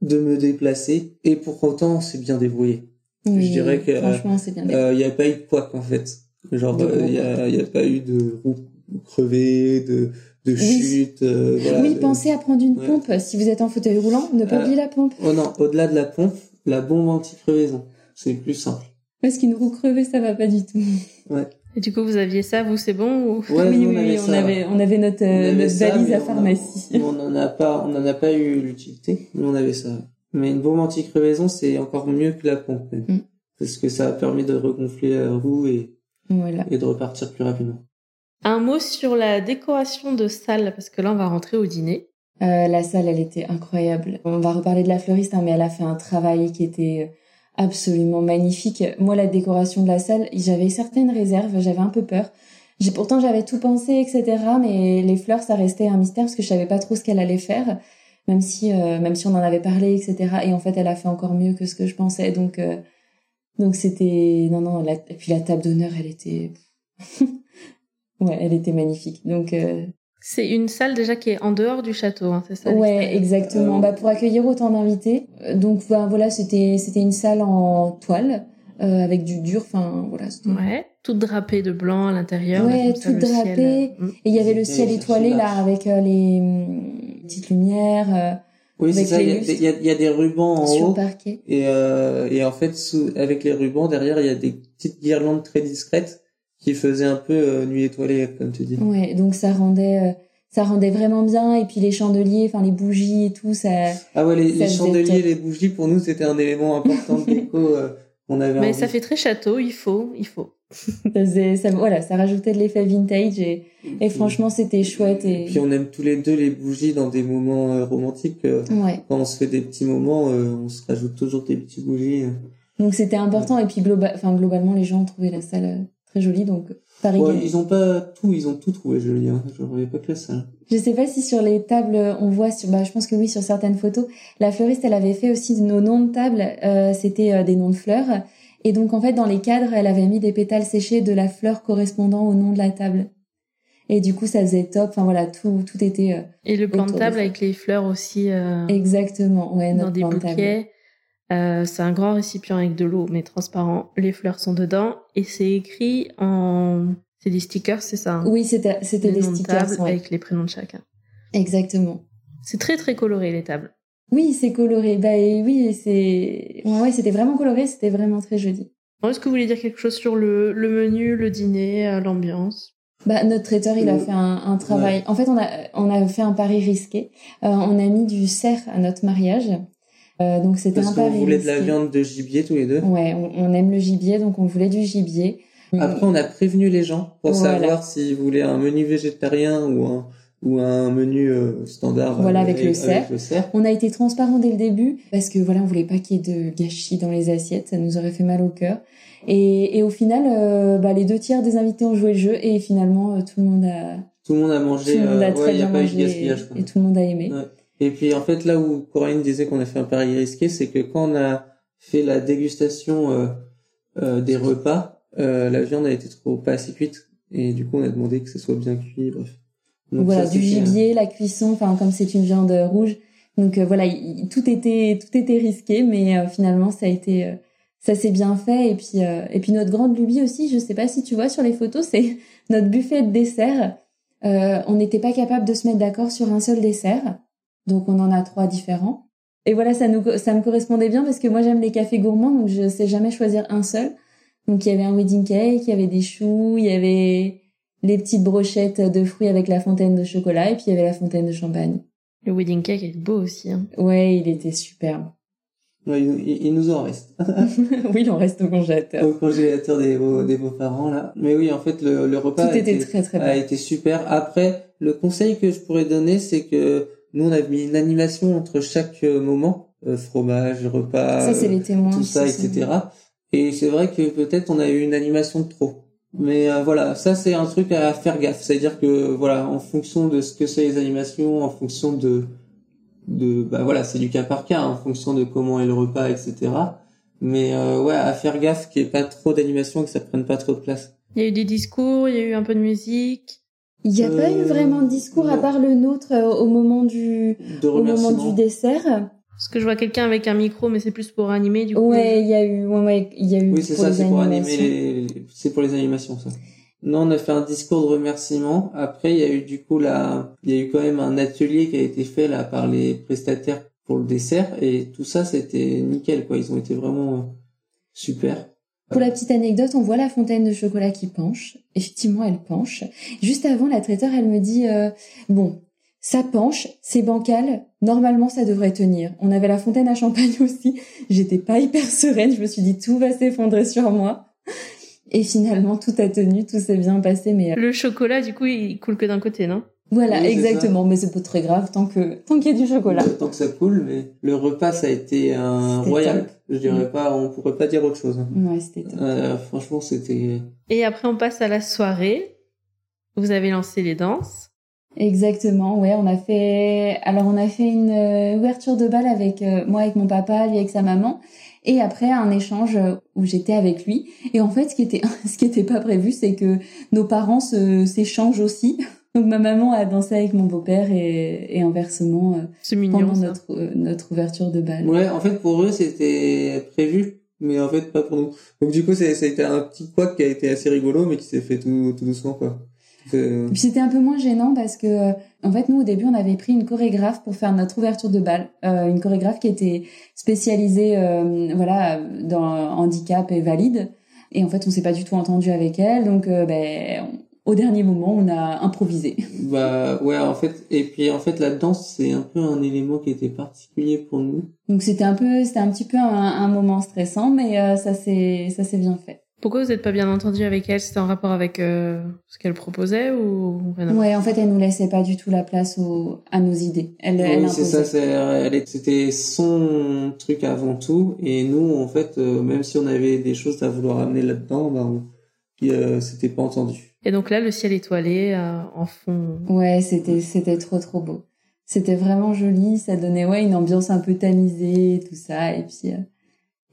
Speaker 3: de me déplacer et pour autant, on s'est bien débrouillé.
Speaker 2: je dirais que franchement, c'est bien
Speaker 3: Il n'y a pas eu de quoi en fait. Genre, il y a, y a pas eu de roue crevée, de de chute. Euh,
Speaker 2: voilà, oui, pensez à prendre une pompe. Si vous êtes en fauteuil roulant, ne pas euh, oublier la pompe.
Speaker 3: Oh non, au-delà de la pompe, la bombe anti-crevaison. C'est plus simple.
Speaker 2: Parce qu'une roue crevée, ça va pas du tout.
Speaker 3: Ouais.
Speaker 1: Et du coup, vous aviez ça, vous, c'est bon ou...
Speaker 3: ouais,
Speaker 2: Oui, oui, oui, on, avait, on avait notre, euh, notre valise à pharmacie.
Speaker 3: on n'en a pas, on en a pas eu l'utilité, mais on avait ça. Mais une bombe anti-crevaison, c'est encore mieux que la pompe, mm. Parce que ça a permis de regonfler la roue et,
Speaker 2: voilà.
Speaker 3: et de repartir plus rapidement.
Speaker 1: Un mot sur la décoration de salle, parce que là, on va rentrer au dîner.
Speaker 2: Euh, la salle, elle était incroyable. On va reparler de la fleuriste, hein, mais elle a fait un travail qui était absolument magnifique. Moi, la décoration de la salle, j'avais certaines réserves, j'avais un peu peur. J'ai pourtant j'avais tout pensé, etc. Mais les fleurs, ça restait un mystère parce que je savais pas trop ce qu'elle allait faire, même si euh, même si on en avait parlé, etc. Et en fait, elle a fait encore mieux que ce que je pensais. Donc euh, donc c'était non non. et puis la table d'honneur, elle était Ouais, elle était magnifique. Donc euh...
Speaker 1: c'est une salle déjà qui est en dehors du château, hein, c'est ça
Speaker 2: Ouais, exactement. Bah pour accueillir autant d'invités. Euh, donc bah, voilà, c'était c'était une salle en toile euh, avec du dur. Enfin voilà.
Speaker 1: Ouais, toute drapée de blanc à l'intérieur.
Speaker 2: Ouais, toute drapée. Euh, mm. Et il y avait le ciel étoilé là avec euh, les mm, petites lumières.
Speaker 3: Oui, c'est ça. Il y, a, y a, des rubans en
Speaker 2: Sur
Speaker 3: haut.
Speaker 2: Parquet.
Speaker 3: Et, et en fait, sous, avec les rubans derrière, il y a des petites guirlandes très discrètes qui faisait un peu euh, nuit étoilée, comme tu dis.
Speaker 2: Ouais, donc ça rendait, euh, ça rendait vraiment bien. Et puis les chandeliers, enfin les bougies et tout, ça.
Speaker 3: Ah ouais, les, les chandeliers, les bougies, pour nous, c'était un élément important de déco. Euh, on avait.
Speaker 1: Mais ça fait très château, il faut, il faut.
Speaker 2: ça, ça, voilà, ça rajoutait de l'effet vintage et, et franchement c'était chouette. Et...
Speaker 3: puis on aime tous les deux les bougies dans des moments romantiques.
Speaker 2: ouais.
Speaker 3: Quand on se fait des petits moments, on se rajoute toujours des petites bougies.
Speaker 2: Donc c'était important et puis global, enfin globalement les gens ont trouvé la salle très joli donc
Speaker 3: Paris ouais, ils ont pas tout ils ont tout trouvé joli hein. je ne pas que ça
Speaker 2: je sais pas si sur les tables on voit sur bah je pense que oui sur certaines photos la fleuriste elle avait fait aussi nos noms de tables euh, c'était euh, des noms de fleurs Et donc en fait dans les cadres, elle avait mis des pétales séchés de la fleur correspondant au nom de la table. Et du coup ça faisait top. Enfin voilà, tout tout était. Euh,
Speaker 1: et le plan de table avec les fleurs aussi. Euh,
Speaker 2: Exactement, ouais.
Speaker 1: Dans des bouquets. Euh, c'est un grand récipient avec de l'eau, mais transparent. Les fleurs sont dedans et c'est écrit en. C'est des stickers, c'est ça hein?
Speaker 2: Oui, c'était des stickers
Speaker 1: avec les prénoms de chacun.
Speaker 2: Exactement.
Speaker 1: C'est très très coloré les tables.
Speaker 2: Oui, c'est coloré. Bah oui, c'est ouais, c'était vraiment coloré, c'était vraiment très joli.
Speaker 1: Est-ce que vous voulez dire quelque chose sur le, le menu, le dîner, euh, l'ambiance?
Speaker 2: Bah, notre traiteur, il a fait un, un travail. En fait, on a, on a fait un pari risqué. Euh, on a mis du cerf à notre mariage. Euh, donc c'était un pari.
Speaker 3: On voulait de la viande de gibier tous les deux.
Speaker 2: Ouais, on, aime le gibier, donc on voulait du gibier.
Speaker 3: Après, on a prévenu les gens pour savoir s'ils voulaient un menu végétarien ou un ou un menu euh, standard
Speaker 2: voilà avec, le, cerf. On a été transparent dès le début parce que voilà on voulait pas qu'il y ait de gâchis dans les assiettes, ça nous aurait fait mal au cœur. Et, et au final, euh, bah, les deux tiers des invités ont joué le jeu et finalement euh, tout le monde a
Speaker 3: tout le monde a mangé.
Speaker 2: Tout le monde a très bien mangé et, tout le monde a aimé.
Speaker 3: Et puis en fait là où Coraline disait qu'on a fait un pari risqué, c'est que quand on a fait la dégustation des repas, la viande a été trop pas assez cuite et du coup on a demandé que ce soit bien cuit. Bref
Speaker 2: voilà, du gibier, la cuisson, enfin comme c'est une viande rouge. Donc euh, voilà, tout était tout était risqué, mais euh, finalement ça a été euh, ça s'est bien fait. Et puis et puis notre grande lubie aussi, je sais pas si tu vois sur les photos, c'est notre buffet de dessert. on n'était pas capable de se mettre d'accord sur un seul dessert, donc on en a trois différents. Et voilà, ça nous ça me correspondait bien parce que moi j'aime les cafés gourmands, donc je sais jamais choisir un seul. Donc il y avait un wedding cake, il y avait des choux, il y avait les petites brochettes de fruits avec la fontaine de chocolat et puis il y avait la fontaine de champagne.
Speaker 1: Le wedding cake est beau aussi. Hein.
Speaker 2: Ouais, il était superbe.
Speaker 3: il, nous en reste.
Speaker 2: oui, il en reste au congélateur.
Speaker 3: Au congélateur des, des beaux-parents, là. Mais oui, en fait, le, le repas
Speaker 2: a, été, très, très
Speaker 3: a été super. Après, le conseil que je pourrais donner, c'est que nous, on a mis une animation entre chaque euh, moment. Euh, fromage, repas,
Speaker 2: ça, c'est les témoins,
Speaker 3: tout ça, etc. Et c'est vrai que peut-être on a eu une animation de trop. Mais euh, voilà, ça c'est un truc à faire gaffe. C'est-à-dire que voilà, en fonction de ce que c'est les animations, en fonction de de bah voilà, c'est du cas par cas, en fonction de comment est le repas, etc. Mais euh, ouais, à faire gaffe qu'il n'y ait pas trop d'animation, que ça prenne pas trop de place.
Speaker 1: Il y a eu des discours, il y a eu un peu de musique.
Speaker 2: Il n'y a pas eu vraiment de discours à part le nôtre euh, au moment du au moment du dessert?
Speaker 1: Parce que je vois quelqu'un avec un micro, mais c'est plus pour animer, du coup.
Speaker 2: Ouais, il y a eu, ouais, il y a eu.
Speaker 3: Oui, c'est ça, c'est pour animer c'est pour les animations, ça. Non, on a fait un discours de remerciement. Après, il y a eu du coup là, il y a eu quand même un atelier qui a été fait là par les prestataires pour le dessert et tout ça, c'était nickel, quoi. Ils ont été vraiment euh, super.
Speaker 2: Pour la petite anecdote, on voit la fontaine de chocolat qui penche. Effectivement, elle penche. Juste avant, la traiteur, elle me dit euh, bon, ça penche, c'est bancal, normalement ça devrait tenir. On avait la fontaine à champagne aussi, j'étais pas hyper sereine, je me suis dit tout va s'effondrer sur moi. Et finalement tout a tenu, tout s'est bien passé. Mais
Speaker 1: euh, le chocolat, du coup, il coule que d'un côté, non?
Speaker 2: Voilà, exactement. Mais c'est pas très grave tant que tant qu'il y a du chocolat.
Speaker 3: Tant que ça coule, mais le repas ça a été un royal. Je dirais mm. pas, on pourrait pas dire autre chose.
Speaker 2: Ouais, c'était top.
Speaker 3: Euh, franchement, c'était.
Speaker 1: Et après, on passe à la soirée. Vous avez lancé les danses.
Speaker 2: Exactement, ouais, on a fait alors on a fait une euh, ouverture de bal avec euh, moi avec mon papa, lui avec sa maman et après un échange où j'étais avec lui et en fait ce qui était ce qui était pas prévu c'est que nos parents s'échangent aussi. Donc ma maman a dansé avec mon beau-père et, et inversement
Speaker 1: euh, mignon,
Speaker 2: pendant notre notre ouverture de bal.
Speaker 3: Ouais, en fait pour eux c'était prévu mais en fait pas pour nous. Donc du coup ça a été un petit quoi qui a été assez rigolo mais qui s'est fait tout tout doucement quoi.
Speaker 2: Puis c'était un peu moins gênant parce que euh, en fait nous au début on avait pris une chorégraphe pour faire notre ouverture de bal, euh, une chorégraphe qui était spécialisée euh, voilà dans handicap et valide et en fait on s'est pas du tout entendu avec elle donc ben au dernier moment on a improvisé.
Speaker 3: Bah ouais en fait et puis en fait la danse c'est un peu un élément qui était particulier pour nous.
Speaker 2: Donc c'était un peu c'était un petit peu un, un moment stressant mais ça s'est ça s'est bien fait.
Speaker 1: Pourquoi vous n'êtes pas bien entendu avec elle? C'était en rapport avec euh, ce qu'elle proposait ou
Speaker 2: Ouais, en fait, elle nous laissait pas du tout la place au... à nos idées. Elle, oui, elle
Speaker 3: c'est ça. C'était son truc avant tout, et nous, en fait, euh, même si on avait des choses à vouloir amener là-dedans, ben, euh, c'était pas entendu.
Speaker 1: Et donc là, le ciel étoilé euh, en fond.
Speaker 2: Ouais, c'était c'était trop trop beau. C'était vraiment joli. Ça donnait ouais une ambiance un peu tamisée, tout ça, et puis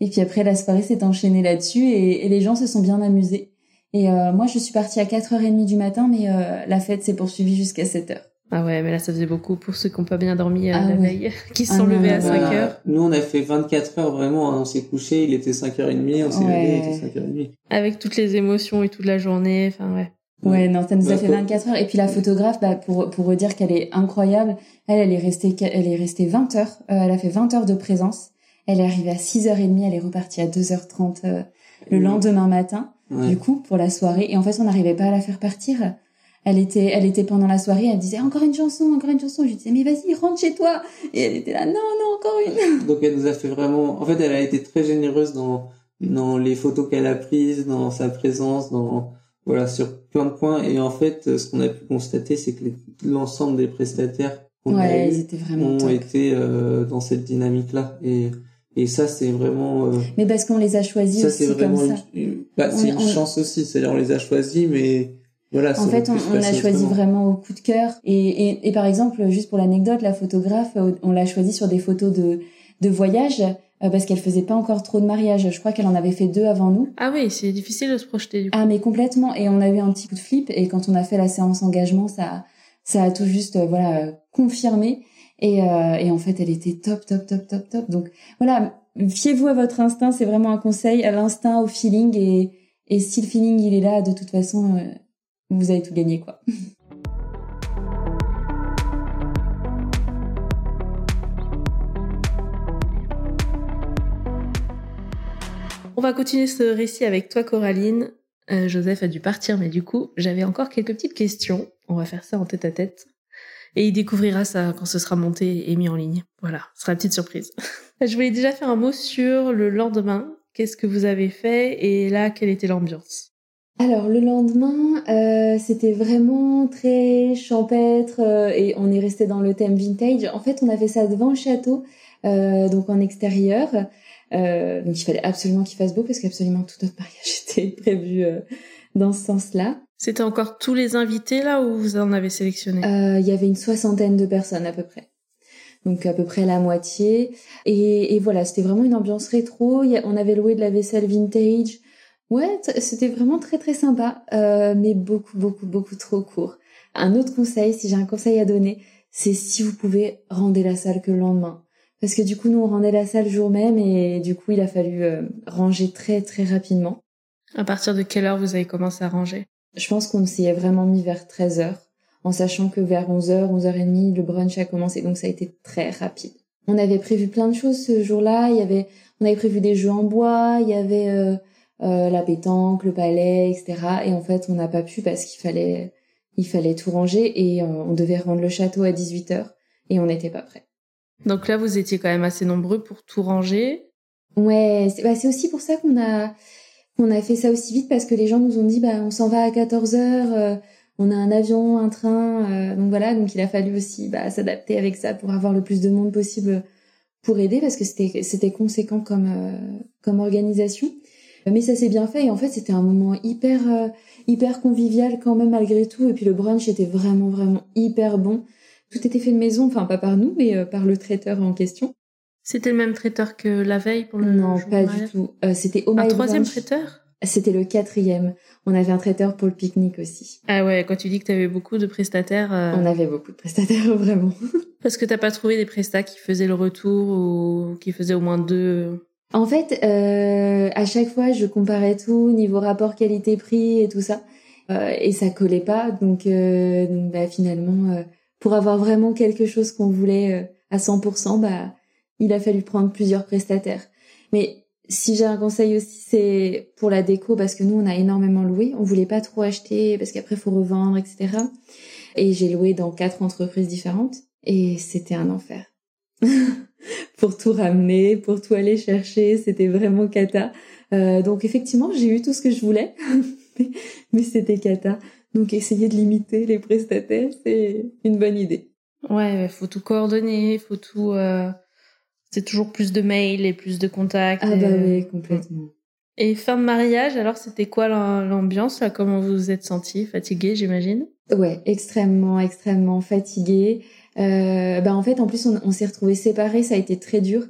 Speaker 2: Et puis après, la soirée s'est enchaînée là-dessus et, les gens se sont bien amusés. Et euh, moi, je suis partie à 4h30 du matin, mais euh, la fête s'est poursuivie jusqu'à 7h.
Speaker 1: Ah ouais, mais là, ça faisait beaucoup pour ceux qui n'ont pas bien dormi ah la veille, qui se ah sont levés à 5 h
Speaker 3: Nous, on a fait 24 heures vraiment. Hein. On s'est couché, il était 5h30, on s'est levé, il était 5h30.
Speaker 1: Avec toutes les émotions et toute la journée, enfin ouais.
Speaker 2: Ouais, non, ça nous a fait 24 heures. Et puis la photographe, bah, pour pour redire qu'elle est incroyable, elle, elle est restée, elle est restée 20 heures. Euh, elle a fait 20 heures de présence. Elle est arrivée à 6h30, elle est repartie à 2h30 euh, le lendemain matin, du coup, pour la soirée. Et en fait, on n'arrivait pas à la faire partir. Elle était, elle était pendant la soirée, elle disait encore une chanson, encore une chanson. Je lui disais mais vas-y, rentre chez toi. Et elle était là, non, non, encore une.
Speaker 3: Donc elle nous a fait vraiment. En fait, elle a été très généreuse dans dans les photos qu'elle a prises, dans sa présence, dans voilà sur plein de points. Et en fait, ce qu'on a pu constater, c'est que l'ensemble des prestataires
Speaker 2: ouais, étaient vraiment
Speaker 3: ont été euh, dans cette dynamique-là. Et et ça, c'est vraiment. Euh,
Speaker 2: mais parce qu'on les a choisis ça, aussi comme ça.
Speaker 3: Bah, c'est une chance aussi, c'est-à-dire on les a choisis, mais voilà.
Speaker 2: En fait, on, on a choisi vraiment au coup de cœur. Et, et, et par exemple, juste pour l'anecdote, la photographe, on l'a choisi sur des photos de de voyage euh, parce qu'elle faisait pas encore trop de mariages. Je crois qu'elle en avait fait deux avant nous.
Speaker 1: Ah oui, c'est difficile de se projeter. Du coup.
Speaker 2: Ah mais complètement. Et on a eu un petit coup de flip. Et quand on a fait la séance engagement, ça ça a tout juste euh, voilà confirmé. Et, euh, et en fait, elle était top, top, top, top, top. Donc voilà, fiez-vous à votre instinct. C'est vraiment un conseil, à l'instinct, au feeling. Et, et si le feeling il est là, de toute façon, euh, vous avez tout gagné quoi.
Speaker 1: On va continuer ce récit avec toi, Coraline. Euh, Joseph a dû partir, mais du coup, j'avais encore quelques petites questions. On va faire ça en tête à tête. Et il découvrira ça quand ce sera monté et mis en ligne. Voilà, ce sera une petite surprise. Je voulais déjà faire un mot sur le lendemain. Qu'est-ce que vous avez fait et là, quelle était l'ambiance?
Speaker 2: Alors le lendemain, euh, c'était vraiment très champêtre euh, et on est resté dans le thème vintage. En fait, on a fait ça devant le château, euh, donc en extérieur. Donc il fallait absolument qu'il fasse beau parce qu'absolument tout notre mariage était prévu dans ce sens-là.
Speaker 1: C'était encore tous les invités là ou vous en avez sélectionné?
Speaker 2: Euh, Il y avait une soixantaine de personnes à peu près. Donc à peu près la moitié. Et, et voilà, c'était vraiment une ambiance rétro. on avait loué de la vaisselle vintage. Ouais, c'était vraiment très très sympa, euh, mais beaucoup beaucoup beaucoup trop court. Un autre conseil, si j'ai un conseil à donner, c'est si vous pouvez rendre la salle que le lendemain. Parce que du coup, nous, on rendait la salle le jour même et du coup, il a fallu euh, ranger très très rapidement.
Speaker 1: À partir de quelle heure vous avez commencé à ranger?
Speaker 2: Je pense qu'on s'y est vraiment mis vers 13 heures, en sachant que vers 11h, 11h30, le brunch a commencé, donc ça a été très rapide. On avait prévu plein de choses ce jour-là. Il y avait, on avait prévu des jeux en bois, il y avait euh, euh, la pétanque, le palais, etc. Et en fait, on n'a pas pu parce qu'il fallait, il fallait tout ranger et euh, on devait rendre le château à 18h et on n'était pas prêt.
Speaker 1: Donc là, vous étiez quand même assez nombreux pour tout ranger.
Speaker 2: Ouais, c'est bah, aussi pour ça qu'on a a fait ça aussi vite parce que les gens nous ont dit bah on s'en va à 14 heures, euh, on a un avion, un train, euh, donc voilà, donc il a fallu aussi bah, s'adapter avec ça pour avoir le plus de monde possible pour aider parce que c'était c'était conséquent comme euh, comme organisation. Mais ça s'est bien fait et en fait c'était un moment hyper hyper convivial quand même malgré tout et puis le brunch était vraiment vraiment hyper bon. Tout était fait de maison, enfin pas par nous mais par le traiteur en question.
Speaker 1: C'était le même traiteur que la veille pour le
Speaker 2: Non, pas du tout. Euh, c'était au Un
Speaker 1: troisième traiteur?
Speaker 2: C'était le quatrième. On avait un traiteur pour le pique-nique aussi.
Speaker 1: Ah ouais, quand tu dis que tu avais beaucoup de prestataires... Euh,
Speaker 2: On avait beaucoup de prestataires, vraiment.
Speaker 1: Parce que t'as pas trouvé des prestats qui faisaient le retour ou qui faisaient au moins deux...
Speaker 2: En fait, euh, à chaque fois, je comparais tout, niveau rapport qualité-prix et tout ça. Euh, et ça collait pas. Donc, euh, donc bah, finalement, pour avoir vraiment quelque chose qu'on voulait à 100%, bah il a fallu prendre plusieurs prestataires. Mais si j'ai un conseil aussi, c'est pour la déco, parce que nous, on a énormément loué. On voulait pas trop acheter, parce qu'après, faut revendre, etc. Et j'ai loué dans quatre entreprises différentes. Et c'était un enfer. pour tout ramener, pour tout aller chercher, c'était vraiment cata. Euh, donc effectivement, j'ai eu tout ce que je voulais, mais, c'était cata. Donc essayer de limiter les prestataires, c'est une bonne idée.
Speaker 1: Ouais, faut tout coordonner, faut tout... Euh c'est toujours plus de mails et plus de contacts.
Speaker 2: Ah bah oui, complètement.
Speaker 1: Et fin de mariage, alors c'était quoi l'ambiance Comment vous vous êtes senti Fatigué, j'imagine?
Speaker 2: Ouais, extrêmement, extrêmement fatigué. Euh, bah en fait, en plus, on, s'est retrouvés séparés. Ça a été très dur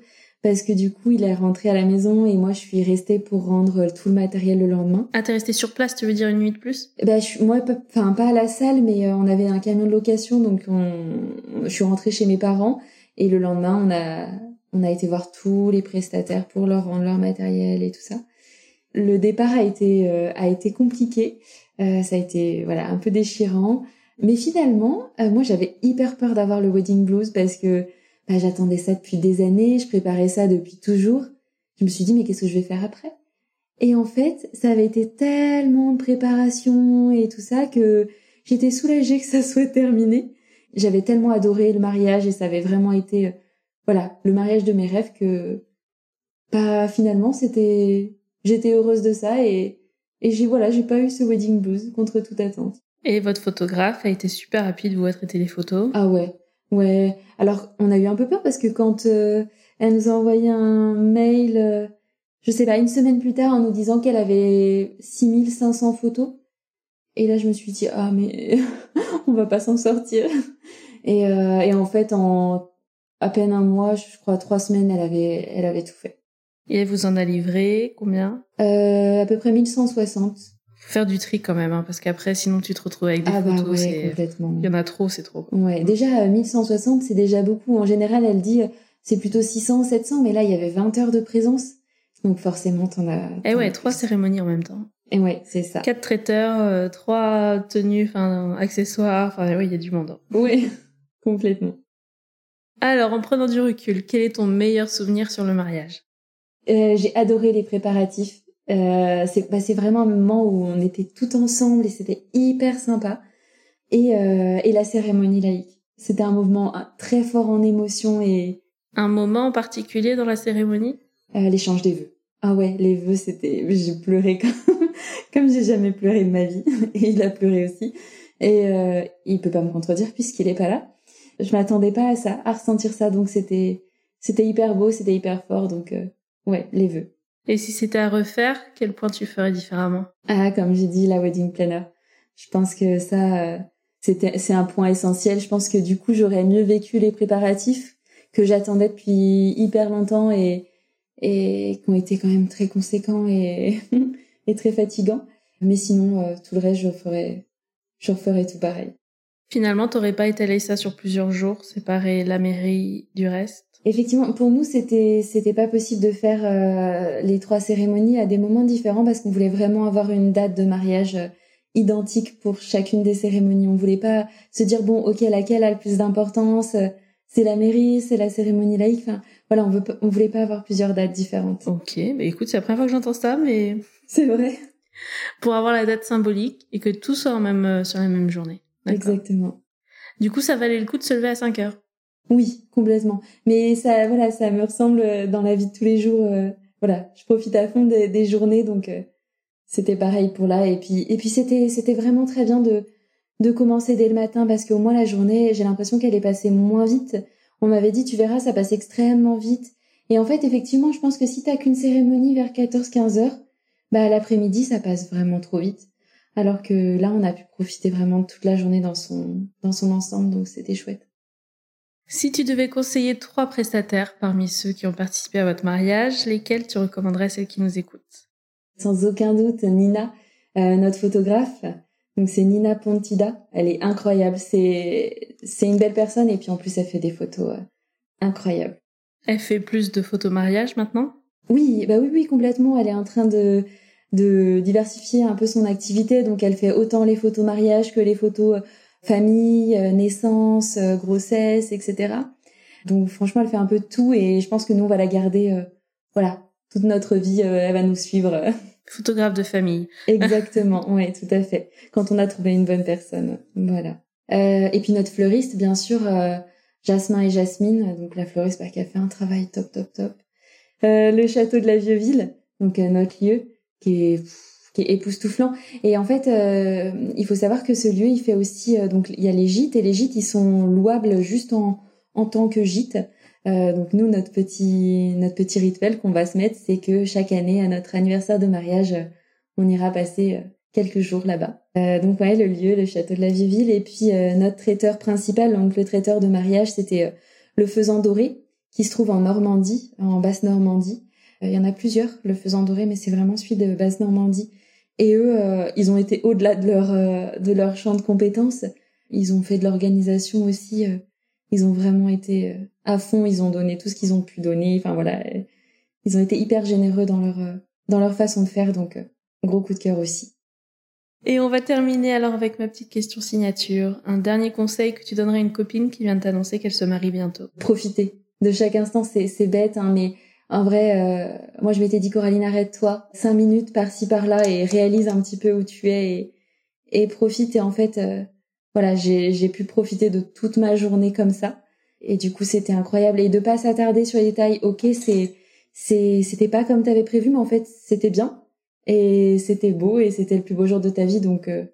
Speaker 2: parce que du coup, il est rentré à la maison et moi, je suis restée pour rendre tout le matériel le lendemain.
Speaker 1: Ah, t'es restée sur place, tu veux dire une nuit de plus?
Speaker 2: Bah, je, moi, enfin, pas à la salle, mais on avait un camion de location, donc on, je suis rentrée chez mes parents et le lendemain, on a, on a été voir tous les prestataires pour leur rendre leur matériel et tout ça. Le départ a été, a été compliqué. Euh, ça a été voilà un peu déchirant. Mais finalement, euh, moi j'avais hyper peur d'avoir le wedding blues parce que bah, j'attendais ça depuis des années, je préparais ça depuis toujours. Je me suis dit mais qu'est-ce que je vais faire après? Et en fait, ça avait été tellement de préparation et tout ça que j'étais soulagée que ça soit terminé. J'avais tellement adoré le mariage et ça avait vraiment été euh, voilà le mariage de mes rêves que bah finalement c'était j'étais heureuse de ça et et j'ai voilà, j'ai pas eu ce wedding blues contre toute attente.
Speaker 1: Et votre photographe a été super rapide, vous a traité les photos?
Speaker 2: Ah ouais, ouais. Alors on a eu un peu peur parce que quand euh, elle nous a envoyé un mail, euh, je sais pas, une semaine plus tard en nous disant qu'elle avait 6500 photos. Et là je me suis dit ah mais on va pas s'en sortir. Et, euh, et en fait en à peine un mois, je crois trois semaines, elle avait elle avait tout fait.
Speaker 1: Et elle vous en a livré combien?
Speaker 2: Euh, À peu près 1160.
Speaker 1: Faire du tri quand même, hein, parce qu'après, sinon tu te retrouves avec des ah bah photos.
Speaker 2: Ouais, complètement.
Speaker 1: Il y en a trop, c'est trop.
Speaker 2: Ouais, déjà 1160, c'est déjà beaucoup. En général, elle dit c'est plutôt 600, 700, mais là, il y avait 20 heures de présence. Donc forcément, t'en as...
Speaker 1: Eh ouais, trois cérémonies en même temps.
Speaker 2: Et ouais, c'est ça.
Speaker 1: Quatre traiteurs, euh, trois tenues, enfin accessoires, enfin oui, il y a du monde. Hein.
Speaker 2: Oui, complètement.
Speaker 1: Alors, en prenant du recul, quel est ton meilleur souvenir sur le mariage?
Speaker 2: Euh, j'ai adoré les préparatifs. Euh, c'est bah, vraiment un moment où on était tout ensemble et c'était hyper sympa. Et, euh, et la cérémonie laïque. C'était un mouvement très fort en émotion et...
Speaker 1: Un moment en particulier dans la cérémonie?
Speaker 2: Euh, L'échange des vœux. Ah ouais, les vœux, c'était... J'ai pleuré comme, comme j'ai jamais pleuré de ma vie. Et il a pleuré aussi. Et euh, il peut pas me contredire puisqu'il est pas là. Je m'attendais pas à ça, à ressentir ça. Donc c'était c'était hyper beau, c'était hyper fort. Donc euh, Ouais, les vœux.
Speaker 1: Et si c'était à refaire, quel point tu ferais différemment?
Speaker 2: Ah, comme j'ai dit, la wedding planner. Je pense que ça, euh, c'était, c'est un point essentiel. Je pense que du coup, j'aurais mieux vécu les préparatifs que j'attendais depuis hyper longtemps et, et qui ont été quand même très conséquents et, et très fatigants. Mais sinon, euh, tout le reste, je ferais, je referais tout pareil.
Speaker 1: Finalement, t'aurais pas étalé ça sur plusieurs jours, séparer la mairie du reste?
Speaker 2: Effectivement, pour nous, c'était c'était pas possible de faire euh, les trois cérémonies à des moments différents parce qu'on voulait vraiment avoir une date de mariage euh, identique pour chacune des cérémonies. On voulait pas se dire bon, ok, laquelle a le plus d'importance euh, C'est la mairie, c'est la cérémonie laïque. Enfin, voilà, on veut on voulait pas avoir plusieurs dates différentes.
Speaker 1: Ok, bah écoute, c'est la première fois que j'entends ça, mais
Speaker 2: c'est vrai.
Speaker 1: Pour avoir la date symbolique et que tout soit en même sur la même journée.
Speaker 2: Exactement.
Speaker 1: Du coup, ça valait le coup de se lever à 5 heures.
Speaker 2: Oui, complètement. Mais ça, voilà, ça me ressemble euh, dans la vie de tous les jours. Euh, voilà, je profite à fond des, journées, donc euh, c'était pareil pour là. Et puis, et puis c'était, c'était vraiment très bien de de commencer dès le matin parce qu'au moins la journée, j'ai l'impression qu'elle est passée moins vite. On m'avait dit, tu verras, ça passe extrêmement vite. Et en fait, effectivement, je pense que si t'as qu'une cérémonie vers 14-15 heures, bah l'après-midi, ça passe vraiment trop vite. Alors que là, on a pu profiter vraiment de toute la journée dans son dans son ensemble, donc c'était chouette.
Speaker 1: Si tu devais conseiller trois prestataires parmi ceux qui ont participé à votre mariage, lesquels tu recommanderais celles qui nous écoutent?
Speaker 2: Sans aucun doute, Nina, euh, notre photographe. Donc c'est Nina Pontida. Elle est incroyable. C'est c'est une belle personne et puis en plus elle fait des photos euh, incroyables.
Speaker 1: Elle fait plus de photos mariage maintenant?
Speaker 2: Oui, bah oui, oui, complètement. Elle est en train de de diversifier un peu son activité. Donc elle fait autant les photos mariage que les photos famille, euh, naissance, euh, grossesse, etc. Donc franchement, elle fait un peu de tout et je pense que nous, on va la garder, euh, voilà, toute notre vie, elle va nous suivre.
Speaker 1: Photographe de famille.
Speaker 2: Exactement, oui, tout à fait. Quand on a trouvé une bonne personne, voilà. et puis notre fleuriste, bien sûr, Jasmin et Jasmine, donc la fleuriste bah, qui a fait un travail top, top, top. le château de la Vieux-Ville, donc notre lieu, qui est époustouflant. Et en fait, euh, il faut savoir que ce lieu, il fait aussi euh, donc il y a les gîtes et les gîtes, ils sont louables juste en en tant que gîte. Euh, donc nous, notre petit notre petit rituel qu'on va se mettre, c'est que chaque année à notre anniversaire de mariage, on ira passer quelques jours là-bas. donc ouais, le lieu, le château de la Vieille Ville, et puis notre traiteur principal, donc le traiteur de mariage, c'était le Faisan Doré, qui se trouve en Normandie, en basse Normandie. Il y en a plusieurs, le faisant doré, mais c'est vraiment celui de basse Normandie. Et eux, ils ont été au-delà de leur de leur champ de compétences. Ils ont fait de l'organisation aussi. ils ont vraiment été à fond. Ils ont donné tout ce qu'ils ont pu donner. Enfin voilà, ils ont été hyper généreux dans leur dans leur façon de faire. Donc gros coup de cœur aussi.
Speaker 1: Et on va terminer alors avec ma petite question signature. Un dernier conseil que tu donnerais à une copine qui vient de t'annoncer qu'elle se marie bientôt?
Speaker 2: Profiter de chaque instant, c'est bête, hein, mais en vrai, euh, moi je m'étais dit Coraline, arrête-toi, cinq minutes par-ci par-là et réalise un petit peu où tu es et, et profite. Et en fait, euh, voilà, j'ai pu profiter de toute ma journée comme ça. Et du coup, c'était incroyable. Et de pas s'attarder sur les détails, ok, c'est c'était pas comme t'avais prévu, mais en fait, c'était bien et c'était beau et c'était le plus beau jour de ta vie donc euh,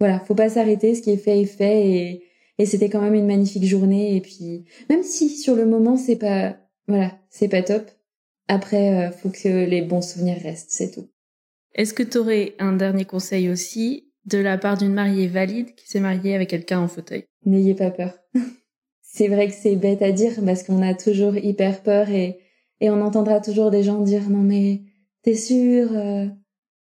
Speaker 2: voilà faut pas s'arrêter ce qui est fait est fait et et c'était quand même une magnifique journée et puis même si sur le moment c'est pas voilà c'est pas top après euh, faut que les bons souvenirs restent c'est tout
Speaker 1: est-ce que tu aurais un dernier conseil aussi de la part d'une mariée valide qui s'est mariée avec quelqu'un en fauteuil?
Speaker 2: N'ayez pas peur c'est vrai que c'est bête à dire parce qu'on a toujours hyper peur et et on entendra toujours des gens dire non mais t'es sûr euh,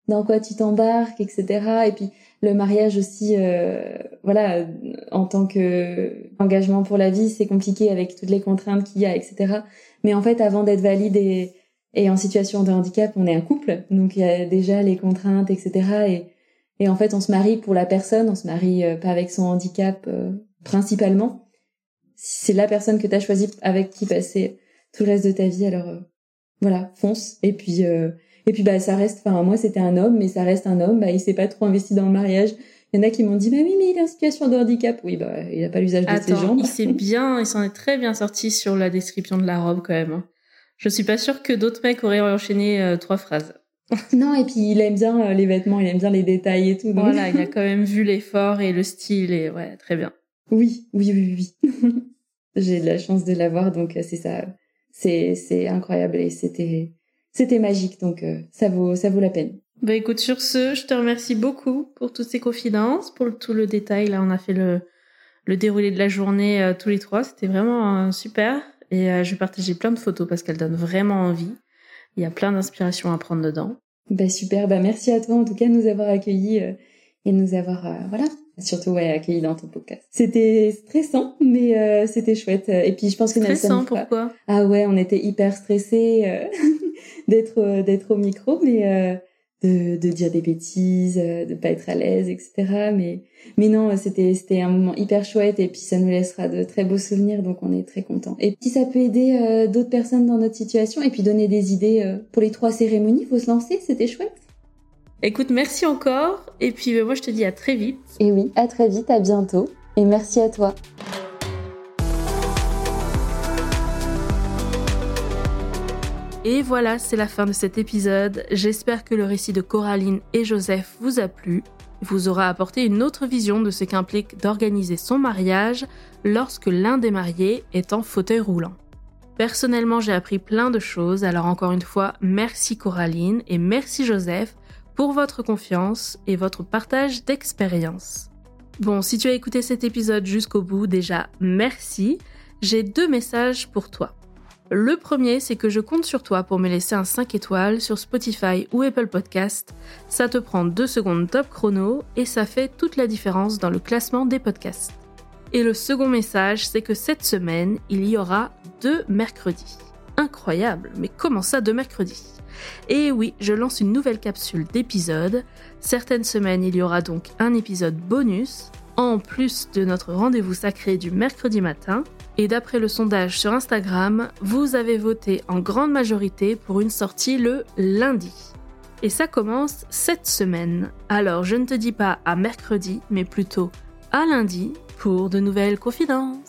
Speaker 2: dans quoi tu t'embarques, etc. Et puis le mariage aussi, euh, voilà, en tant que engagement pour la vie, c'est compliqué avec toutes les contraintes qu'il y a, etc. Mais en fait, avant d'être valide et, et en situation de handicap, on est un couple, donc il y a déjà les contraintes, etc. Et, et en fait, on se marie pour la personne, on se marie euh, pas avec son handicap euh, principalement. C'est la personne que tu as choisie avec qui passer tout le reste de ta vie, alors voilà, fonce. Et puis et puis bah ça reste, enfin moi c'était un homme, mais ça reste un homme. Bah il s'est pas trop investi dans le mariage. Il y en a qui m'ont dit bah oui mais il est en situation de handicap. Oui bah il a pas l'usage de ses jambes.
Speaker 1: Il s'est bien, il s'en est très bien sorti sur la description de la robe quand même. Hein. Je suis pas sûre que d'autres mecs auraient enchaîné euh, trois phrases.
Speaker 2: non et puis il aime bien euh, les vêtements, il aime bien les détails et tout.
Speaker 1: Voilà, il a quand même vu l'effort et le style et ouais très bien.
Speaker 2: Oui oui oui oui. J'ai de la chance de l'avoir donc euh, c'est ça, c'est c'est incroyable et c'était c'était magique, donc euh, ça vaut ça vaut la peine.
Speaker 1: Bah écoute, sur ce, je te remercie beaucoup pour toutes ces confidences, pour tout le détail. Là, on a fait le, le déroulé de la journée euh, tous les trois. C'était vraiment euh, super. Et je vais partager plein de photos parce qu'elles donnent vraiment envie. Il y a plein d'inspirations à prendre dedans.
Speaker 2: Bah super, bah merci à toi en tout cas de nous avoir accueillis et de nous avoir voilà surtout ouais accueillis dans ton podcast. C'était stressant mais c'était chouette et puis je pense que
Speaker 1: stressant pourquoi?
Speaker 2: Ah ouais, on était hyper stressés d'être euh, d'être au micro, mais euh, de, de dire des bêtises, euh, de pas être à l'aise, etc. Mais mais non, c'était c'était un moment hyper chouette et puis ça nous laissera de très beaux souvenirs, donc on est très content. Et puis ça peut aider d'autres personnes dans notre situation et puis donner des idées pour les trois cérémonies. Faut se lancer, c'était chouette.
Speaker 1: Écoute, merci encore et puis moi je te dis à très vite.
Speaker 2: Et oui, à très vite, à bientôt et merci à toi.
Speaker 1: Et voilà, c'est la fin de cet épisode. J'espère que le récit de Coraline et Joseph vous a plu, vous aura apporté une autre vision de ce qu'implique d'organiser son mariage lorsque l'un des mariés est en fauteuil roulant. Personnellement, j'ai appris plein de choses, alors encore une fois, merci Coraline et merci Joseph pour votre confiance et votre partage d'expérience. Bon, si tu as écouté cet épisode jusqu'au bout, déjà merci. J'ai deux messages pour toi. Le premier, c'est que je compte sur toi pour me laisser un 5 étoiles sur Spotify ou Apple Podcast. Ça te prend 2 secondes top chrono et ça fait toute la différence dans le classement des podcasts. Et le second message, c'est que cette semaine, il y aura deux mercredis. Incroyable, mais comment ça deux mercredis? Et oui, je lance une nouvelle capsule d'épisodes. Certaines semaines, il y aura donc un épisode bonus, en plus de notre rendez-vous sacré du mercredi matin. Et d'après le sondage sur Instagram, vous avez voté en grande majorité pour une sortie le lundi. Et ça commence cette semaine. Alors je ne te dis pas à mercredi, mais plutôt à lundi pour de nouvelles confidences.